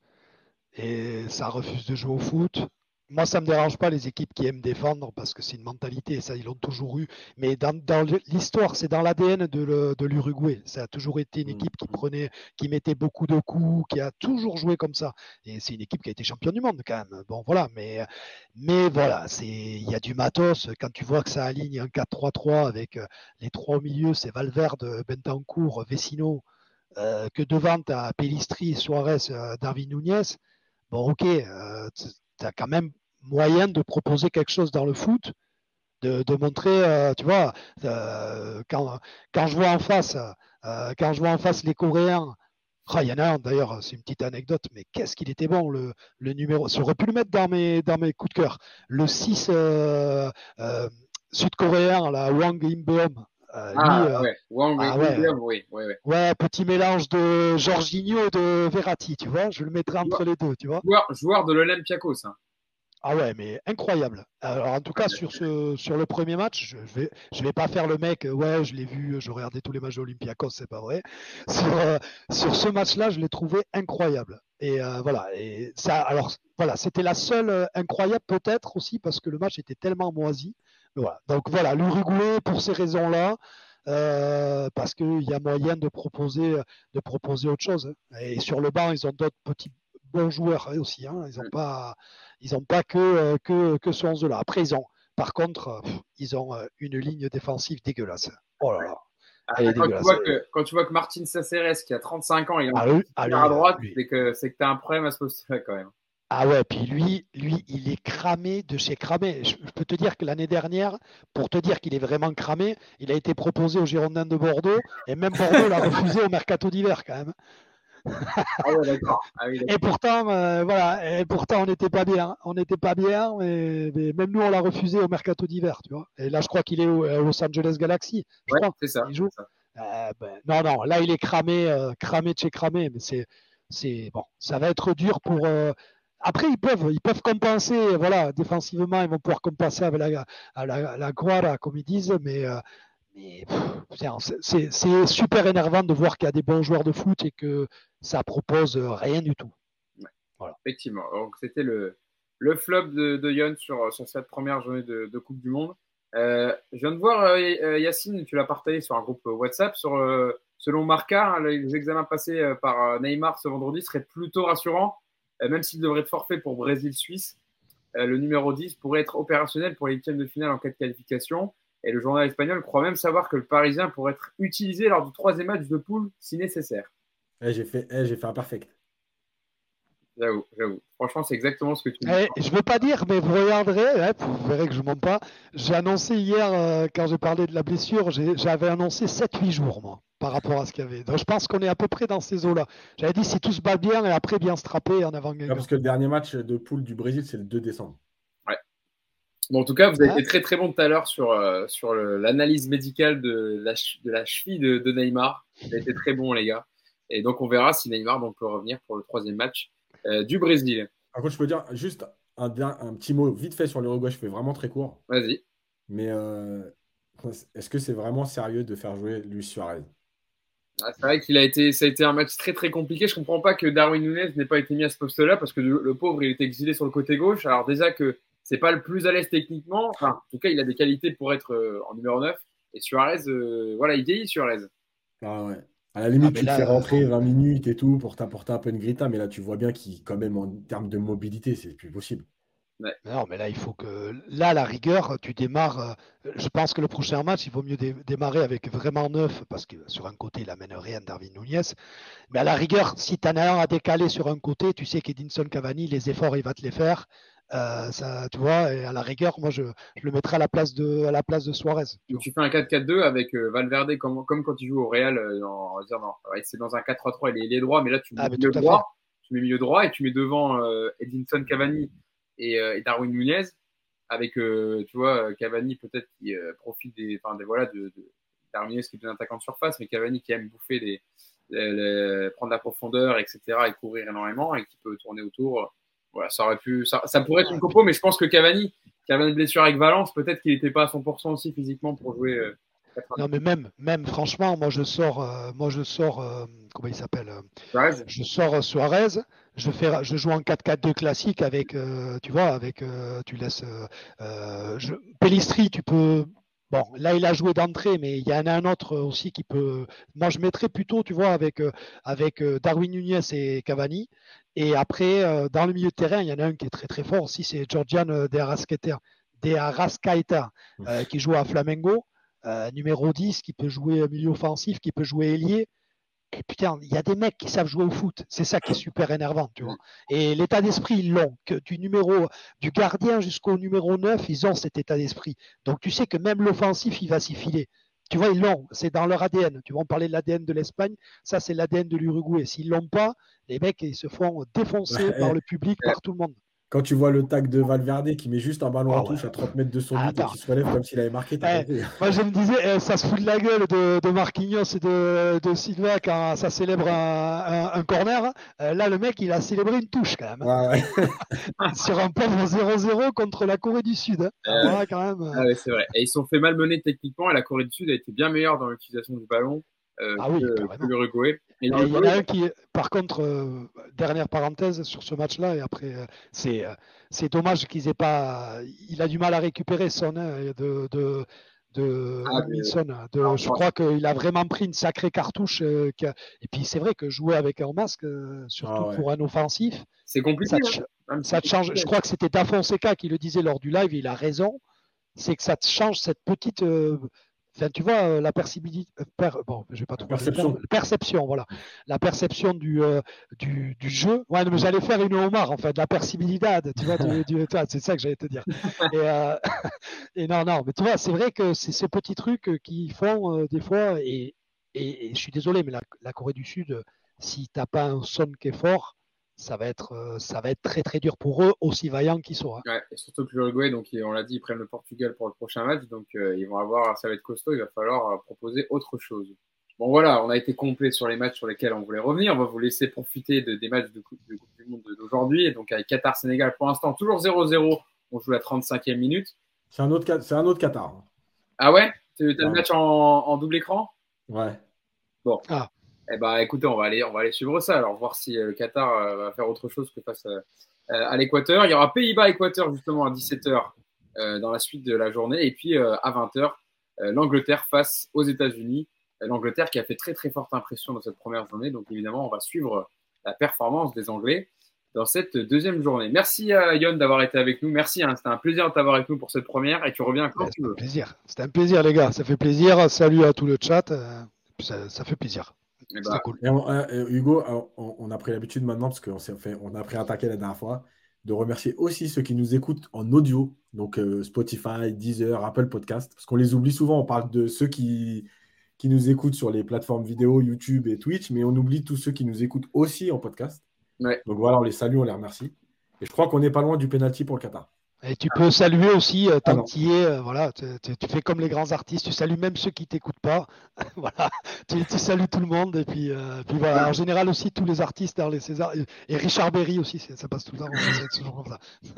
Et ça refuse de jouer au foot. Moi, ça ne me dérange pas les équipes qui aiment défendre parce que c'est une mentalité, ça, ils l'ont toujours eu. Mais dans, dans l'histoire, c'est dans l'ADN de l'Uruguay. Ça a toujours été une Mm. équipe qui prenait, qui mettait beaucoup de coups, qui a toujours joué comme ça. Et c'est une équipe qui a été championne du monde quand même. Bon, voilà. Mais, mais voilà, il y a du matos. Quand tu vois que ça aligne un 4-3-3 avec euh, les trois au milieu, c'est Valverde, Bentancourt, Vecino, euh, que devant, tu as Pellistri, Suarez, euh, Darwin Nunez. Bon, ok, euh, tu as quand même moyen de proposer quelque chose dans le foot, de, de montrer, euh, tu vois, euh, quand, quand je vois en face, euh, quand je vois en face les Coréens, ah, il y en a un d'ailleurs, c'est une petite anecdote, mais qu'est-ce qu'il était bon le, le numéro. J'aurais pu le mettre dans mes, dans mes coups de cœur. Le 6 euh, euh, sud-coréen, là, Wang Imbeom. Euh, Ah, lui, euh, ouais. Wang, ah, oui, ouais. oui, oui, oui, oui. ouais, petit mélange de Jorginho et de Verratti, tu vois. Je le mettrais entre les deux, tu vois. Joueur, joueur de l'Olympiakos. Hein. Ah ouais, mais incroyable. Alors en tout cas sur ce sur le premier match, je vais je vais pas faire le mec. euh, Ouais, je l'ai vu, je regardais tous les matchs de Olympiakos, c'est pas vrai. Sur euh, sur ce match-là, je l'ai trouvé incroyable. Et euh, voilà. Et ça, alors voilà, c'était la seule euh, incroyable peut-être aussi parce que le match était tellement moisi. Donc voilà, l'Uruguay pour ces raisons-là. euh, parce qu'il y a moyen de proposer, de proposer autre chose. hein. Et sur le banc, ils ont d'autres petits bons joueurs aussi. hein. Ils n'ont pas, ils ont pas que, euh, que, que ce 11 là. Après, ils ont, par contre, euh, pff, ils ont euh, une ligne défensive dégueulasse. Oh là là. Est quand, tu vois que, quand tu vois que Martin Saceres, qui a 35 ans, il est Ah, encore lui- ah, lui, à droite, que c'est que tu as un problème à ce poste-là quand même. Ah ouais, puis lui, lui, il est cramé de chez cramé. Je, je peux te dire que l'année dernière, pour te dire qu'il est vraiment cramé, il a été proposé aux Girondins de Bordeaux et même Bordeaux l'a refusé au mercato d'hiver quand même. Ah ouais, d'accord. Ah oui. Et pourtant, euh, voilà, et pourtant on n'était pas bien, on n'était pas bien, mais, mais même nous on l'a refusé au mercato d'hiver, tu vois. Et là, je crois qu'il est au, à Los Angeles Galaxy, je Ouais, crois. c'est ça. il joue. ça. Euh, ben, non, non, là il est cramé, euh, cramé de chez cramé, mais c'est, c'est bon, ça va être dur pour. euh, Après, ils peuvent, ils peuvent compenser, voilà, défensivement, ils vont pouvoir compenser avec la, la, la guara, comme ils disent, mais, euh, mais c'est- super énervant de voir qu'il y a des bons joueurs de foot et que ça propose rien du tout. Effectivement. Donc, c'était le, le flop de, de Yon sur, sur cette première journée de, de Coupe du Monde. Euh, je viens de voir, euh, euh, Yacine, tu l'as partagé sur un groupe WhatsApp. Sur, euh, selon Marca, hein, les examens passés euh, par euh, Neymar ce vendredi seraient plutôt rassurants, euh, même s'il devrait être forfait pour Brésil-Suisse. Euh, le numéro 10 pourrait être opérationnel pour les huitièmes de finale en cas de qualification. Et le journal espagnol croit même savoir que le Parisien pourrait être utilisé lors du troisième match de poule si nécessaire. Eh, j'ai fait, eh, j'ai fait un perfect. J'avoue, j'avoue. Franchement, c'est exactement ce que tu dis. Eh, je veux pas dire, mais vous regarderez, hein, vous verrez que je mens pas. J'ai annoncé hier, euh, quand j'ai parlé de la blessure, j'ai- j'avais annoncé 7-8 jours, moi, par rapport à ce qu'il y avait. Donc je pense qu'on est à peu près dans ces eaux-là. J'avais dit si tout se bat bien et après bien strapper en avant Ah, parce que le dernier match de poule du Brésil, c'est le 2 décembre. Bon, en tout cas, vous avez Ouais. été très très bon tout à l'heure sur, euh, sur l'analyse médicale de la, de la cheville de, de Neymar. Vous avez été très bon, les gars. Et donc, on verra si Neymar donc, peut revenir pour le troisième match euh, du Brésil. Par contre, je peux dire juste un, un petit mot vite fait sur l'Uruguay. Je fais vraiment très court. Vas-y. Mais euh, est-ce que c'est vraiment sérieux de faire jouer Luis Suarez? Ah, c'est vrai qu'il a été, ça a été un match très très compliqué. Je comprends pas que Darwin Nunez n'ait pas été mis à ce poste-là parce que le, le pauvre, il était exilé sur le côté gauche. Alors, déjà que c'est pas le plus à l'aise techniquement. Enfin, en tout cas, il a des qualités pour être euh, en numéro 9. Et Suarez, euh, voilà, il vieillit Suarez. Ah ouais. À la limite, Ah, tu là, te fais euh, rentrer 20 minutes et tout pour t'apporter un peu une grinta, mais là, tu vois bien qu'il, quand même, en termes de mobilité, c'est plus possible. Non, mais là, il faut que. Là, à la rigueur, tu démarres. euh, Je pense que le prochain match, il vaut mieux dé- démarrer avec vraiment neuf, parce que sur un côté, il amène rien, Darwin Nunez. Mais à la rigueur, si tu en as un à décaler sur un côté, tu sais qu'Edinson Cavani, les efforts, il va te les faire. Euh, ça, tu vois, et à la rigueur, moi, je, je le mettrai à la place de, à la place de Suarez. Donc, tu fais un 4-4-2 avec euh, Valverde comme, comme quand il joue au Real. euh, c'est dans un 4-3-3, il est, il est droit, mais là, tu mets Ah, milieu droit. Tu mets milieu droit et tu mets devant Edinson Cavani et, et Darwin Nunez avec, tu vois, Cavani peut-être qui profite des, enfin, des, voilà, de, de Darwin Nunez qui est un attaquant de surface, mais Cavani qui aime bouffer des, les- les- prendre la profondeur, etc., et courir énormément et qui peut tourner autour. Voilà, ça aurait pu, ça, ça pourrait être une compo, mais je pense que Cavani, qui avait une blessure avec Valence, peut-être qu'il n'était pas à 100% aussi physiquement pour jouer. euh, Non, mais même, même franchement, moi je sors, euh, moi je sors, euh, comment il s'appelle Suarez Je sors Suarez. Je fais, je joue en 4-4-2 classique avec, tu vois, avec, tu laisses je- Pellistri, tu peux. Bon, là il a joué d'entrée, mais il y en a un autre aussi qui peut. Moi je mettrais plutôt, tu vois, avec avec Darwin Nunez et Cavani. Et après, euh, dans le milieu de terrain, il y en a un qui est très très fort aussi, c'est Georgian euh, De Arrascaeta, De Arrascaeta, euh, qui joue à Flamengo, euh, numéro 10, qui peut jouer milieu offensif, qui peut jouer ailier. Et putain, il y a des mecs qui savent jouer au foot. C'est ça qui est super énervant, tu vois. Et l'état d'esprit, ils l'ont. Que du numéro, du gardien jusqu'au numéro 9, ils ont cet état d'esprit. Donc tu sais que même l'offensif, il va s'y filer. Tu vois, ils l'ont. C'est dans leur ADN. Tu vas en parler de l'ADN de l'Espagne. Ça, c'est l'ADN de l'Uruguay. S'ils l'ont pas, les mecs, ils se font défoncer Ouais. par le public, par tout le monde. Quand tu vois le tag de Valverde qui met juste un ballon Ah en touche ouais. à 30 mètres de son but et qui se relève comme s'il avait marqué, compris. Moi, je me disais, eh, ça se fout de la gueule de, de Marquinhos et de, de Silva quand ça célèbre un, un- un corner. Euh, là, le mec, il a célébré une touche quand même. Ouais, ouais. Sur un pauvre 0-0 contre la Corée du Sud. hein. Euh, quand même. Ah ouais, c'est vrai. Et ils se sont fait malmener techniquement et la Corée du Sud a été bien meilleure dans l'utilisation du ballon euh, Ah oui, que, l'Uruguay. Il y en a un qui, par contre, euh, dernière parenthèse sur ce match-là, et après, euh, c'est euh, c'est dommage qu'ils aient pas. Il a du mal à récupérer son de, de, de Ah, Minson. De- Ah, je ouais. crois qu'il a vraiment pris une sacrée cartouche. euh, a- Et puis c'est vrai que jouer avec un masque, euh, surtout Ah ouais. pour un offensif, c'est compliqué. ça te, hein. ça change. Je crois que c'était Da Fonseca qui le disait lors du live, et il a raison. C'est que ça te change cette petite. Enfin, tu vois, euh, la perceptibilité. euh, per- bon, je vais pas trouver perception. terme. Perception, voilà. La perception du, euh, du, du jeu. Ouais, mais j'allais faire une Omar, en fait, la perceptibilité. Tu vois, c'est ça que j'allais te dire. Et, euh, et non, non, mais tu vois, c'est vrai que c'est ces petits trucs euh, qui font euh, des fois. Et, et, et je suis désolé, mais la, la Corée du Sud, si t'as pas un son qui est fort, ça va être, euh, ça va être très très dur pour eux, aussi vaillants qu'ils soient. Ouais, et surtout que l'Uruguay, donc on l'a dit, ils prennent le Portugal pour le prochain match, donc euh, ils vont avoir, ça va être costaud, il va falloir euh, proposer autre chose. Bon voilà, on a été complet sur les matchs sur lesquels on voulait revenir. On va vous laisser profiter de, des matchs de Coupe, de Coupe du Monde d'aujourd'hui. Et donc avec Qatar-Sénégal, pour l'instant, toujours 0-0. On joue la 35e minute. C'est un autre, Ca- c'est un autre Qatar. Ah ouais? T'as le match en, en double écran? Ouais. Eh ben, écoutez, on va aller, on va aller suivre ça. Alors, voir si euh, le Qatar euh, va faire autre chose que face euh, à l'Équateur. Il y aura Pays-Bas-Équateur, justement, à 17h euh, dans la suite de la journée. Et puis, à 20h, euh, l'Angleterre face aux États-Unis. L'Angleterre qui a fait très, très forte impression dans cette première journée. Donc, évidemment, on va suivre la performance des Anglais dans cette deuxième journée. Merci à Yon d'avoir été avec nous. Merci, hein, c'était un plaisir de t'avoir avec nous pour cette première. Et tu reviens quand tu veux. C'était un plaisir, les gars. Ça fait plaisir. Salut à tout le chat. Ça, ça fait plaisir. Eh ben, C'était cool. Et on- euh, euh, Hugo, euh, on, on a pris l'habitude maintenant, parce qu'on s'est fait, on a pris un taquet la dernière fois, de remercier aussi ceux qui nous écoutent en audio, donc euh, Spotify, Deezer, Apple Podcast, parce qu'on les oublie souvent. On parle de ceux qui, qui nous écoutent sur les plateformes vidéo, YouTube et Twitch, mais on oublie tous ceux qui nous écoutent aussi en podcast. Ouais. Donc voilà, on les salue, on les remercie. Et je crois qu'on n'est pas loin du penalty pour le Qatar. Et tu peux saluer aussi, euh, tant non. que tu y es, euh, voilà, tu, tu- tu fais comme les grands artistes, tu salues même ceux qui t'écoutent pas. voilà, tu, tu salues tout le monde. Et puis, euh, puis voilà, en général aussi tous les artistes dans les Césars. Et, et Richard Berry aussi, ça passe tout le temps. c'est toujours comme ça. il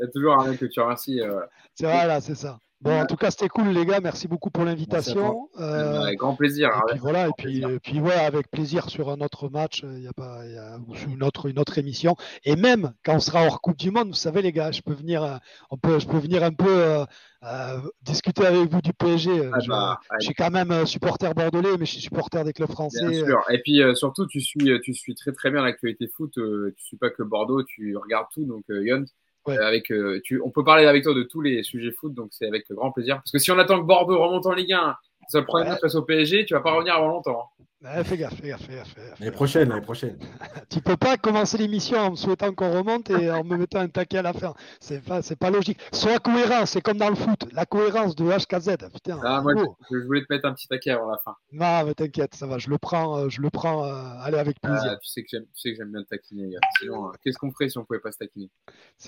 y a toujours un mec que tu remercies. euh. C'est voilà, c'est ça. Bon, en tout cas, c'était cool, les gars. Merci beaucoup pour l'invitation. Euh, avec grand plaisir. Et puis voilà, et puis, plaisir. et puis ouais, avec plaisir sur un autre match, il y a pas, y a, ou sur une autre, une autre émission. Et même quand on sera hors Coupe du Monde, vous savez les gars, je peux venir, euh, on peut, je peux venir un peu euh, euh, discuter avec vous du PSG. euh, Ah je, bah, je suis quand même euh, supporter bordelais, mais je suis supporter des clubs français. Bien sûr. Et puis euh, surtout, tu suis, tu suis très très bien l'actualité foot. Euh, tu suis pas que Bordeaux, tu regardes tout. Donc, euh, Yon, Ouais. euh, avec, euh, tu, on peut parler avec toi de tous les sujets foot. Donc, c'est avec grand plaisir. Parce que si on attend que Bordeaux remonte en Ligue 1, c'est le premier Ouais. face au PSG, tu vas pas revenir avant longtemps. hein. Ouais, fais gaffe, fais gaffe, fais gaffe. fais gaffe. L'année prochaine, l'année prochaine. Tu peux pas commencer l'émission en me souhaitant qu'on remonte et en me mettant un taquet à la fin. C'est pas, c'est pas logique. Sois cohérent, c'est comme dans le foot, la cohérence de HKZ. Putain, Ah, moi, je, je voulais te mettre un petit taquet avant la fin. Non, mais t'inquiète, ça va, je le prends, euh, je le prends, euh, allez, avec plaisir. Euh, tu sais que j'aime, tu sais que j'aime bien te taquiner. Yon. Sinon, euh, qu'est-ce qu'on ferait si on pouvait pas se taquiner.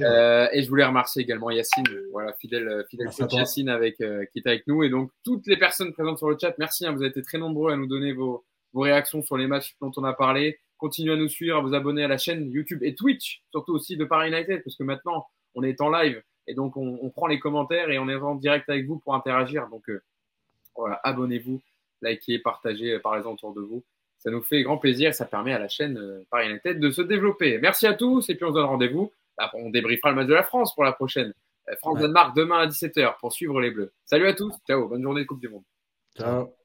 Euh, et je voulais remercier également Yacine, voilà, fidèle, fidèle coach. Yacine avec, euh, qui est avec nous. Et donc, toutes les personnes présentes sur le chat, merci, hein, vous avez été très nombreux à nous donner vos, vos réactions sur les matchs dont on a parlé. Continuez à nous suivre, à vous abonner à la chaîne YouTube et Twitch, surtout aussi de Paris United, parce que maintenant, on est en live et donc on, on prend les commentaires et on est en direct avec vous pour interagir. Donc, euh, Voilà, abonnez-vous, likez, partagez, parlez-en autour de vous. Ça nous fait grand plaisir et ça permet à la chaîne euh, Paris United de se développer. Merci à tous et puis on se donne rendez-vous. Bah, on débriefera le match de la France pour la prochaine. Euh, France-Danemark demain à 17h pour suivre les Bleus. Salut à tous, ciao, bonne journée de Coupe du Monde. Ciao.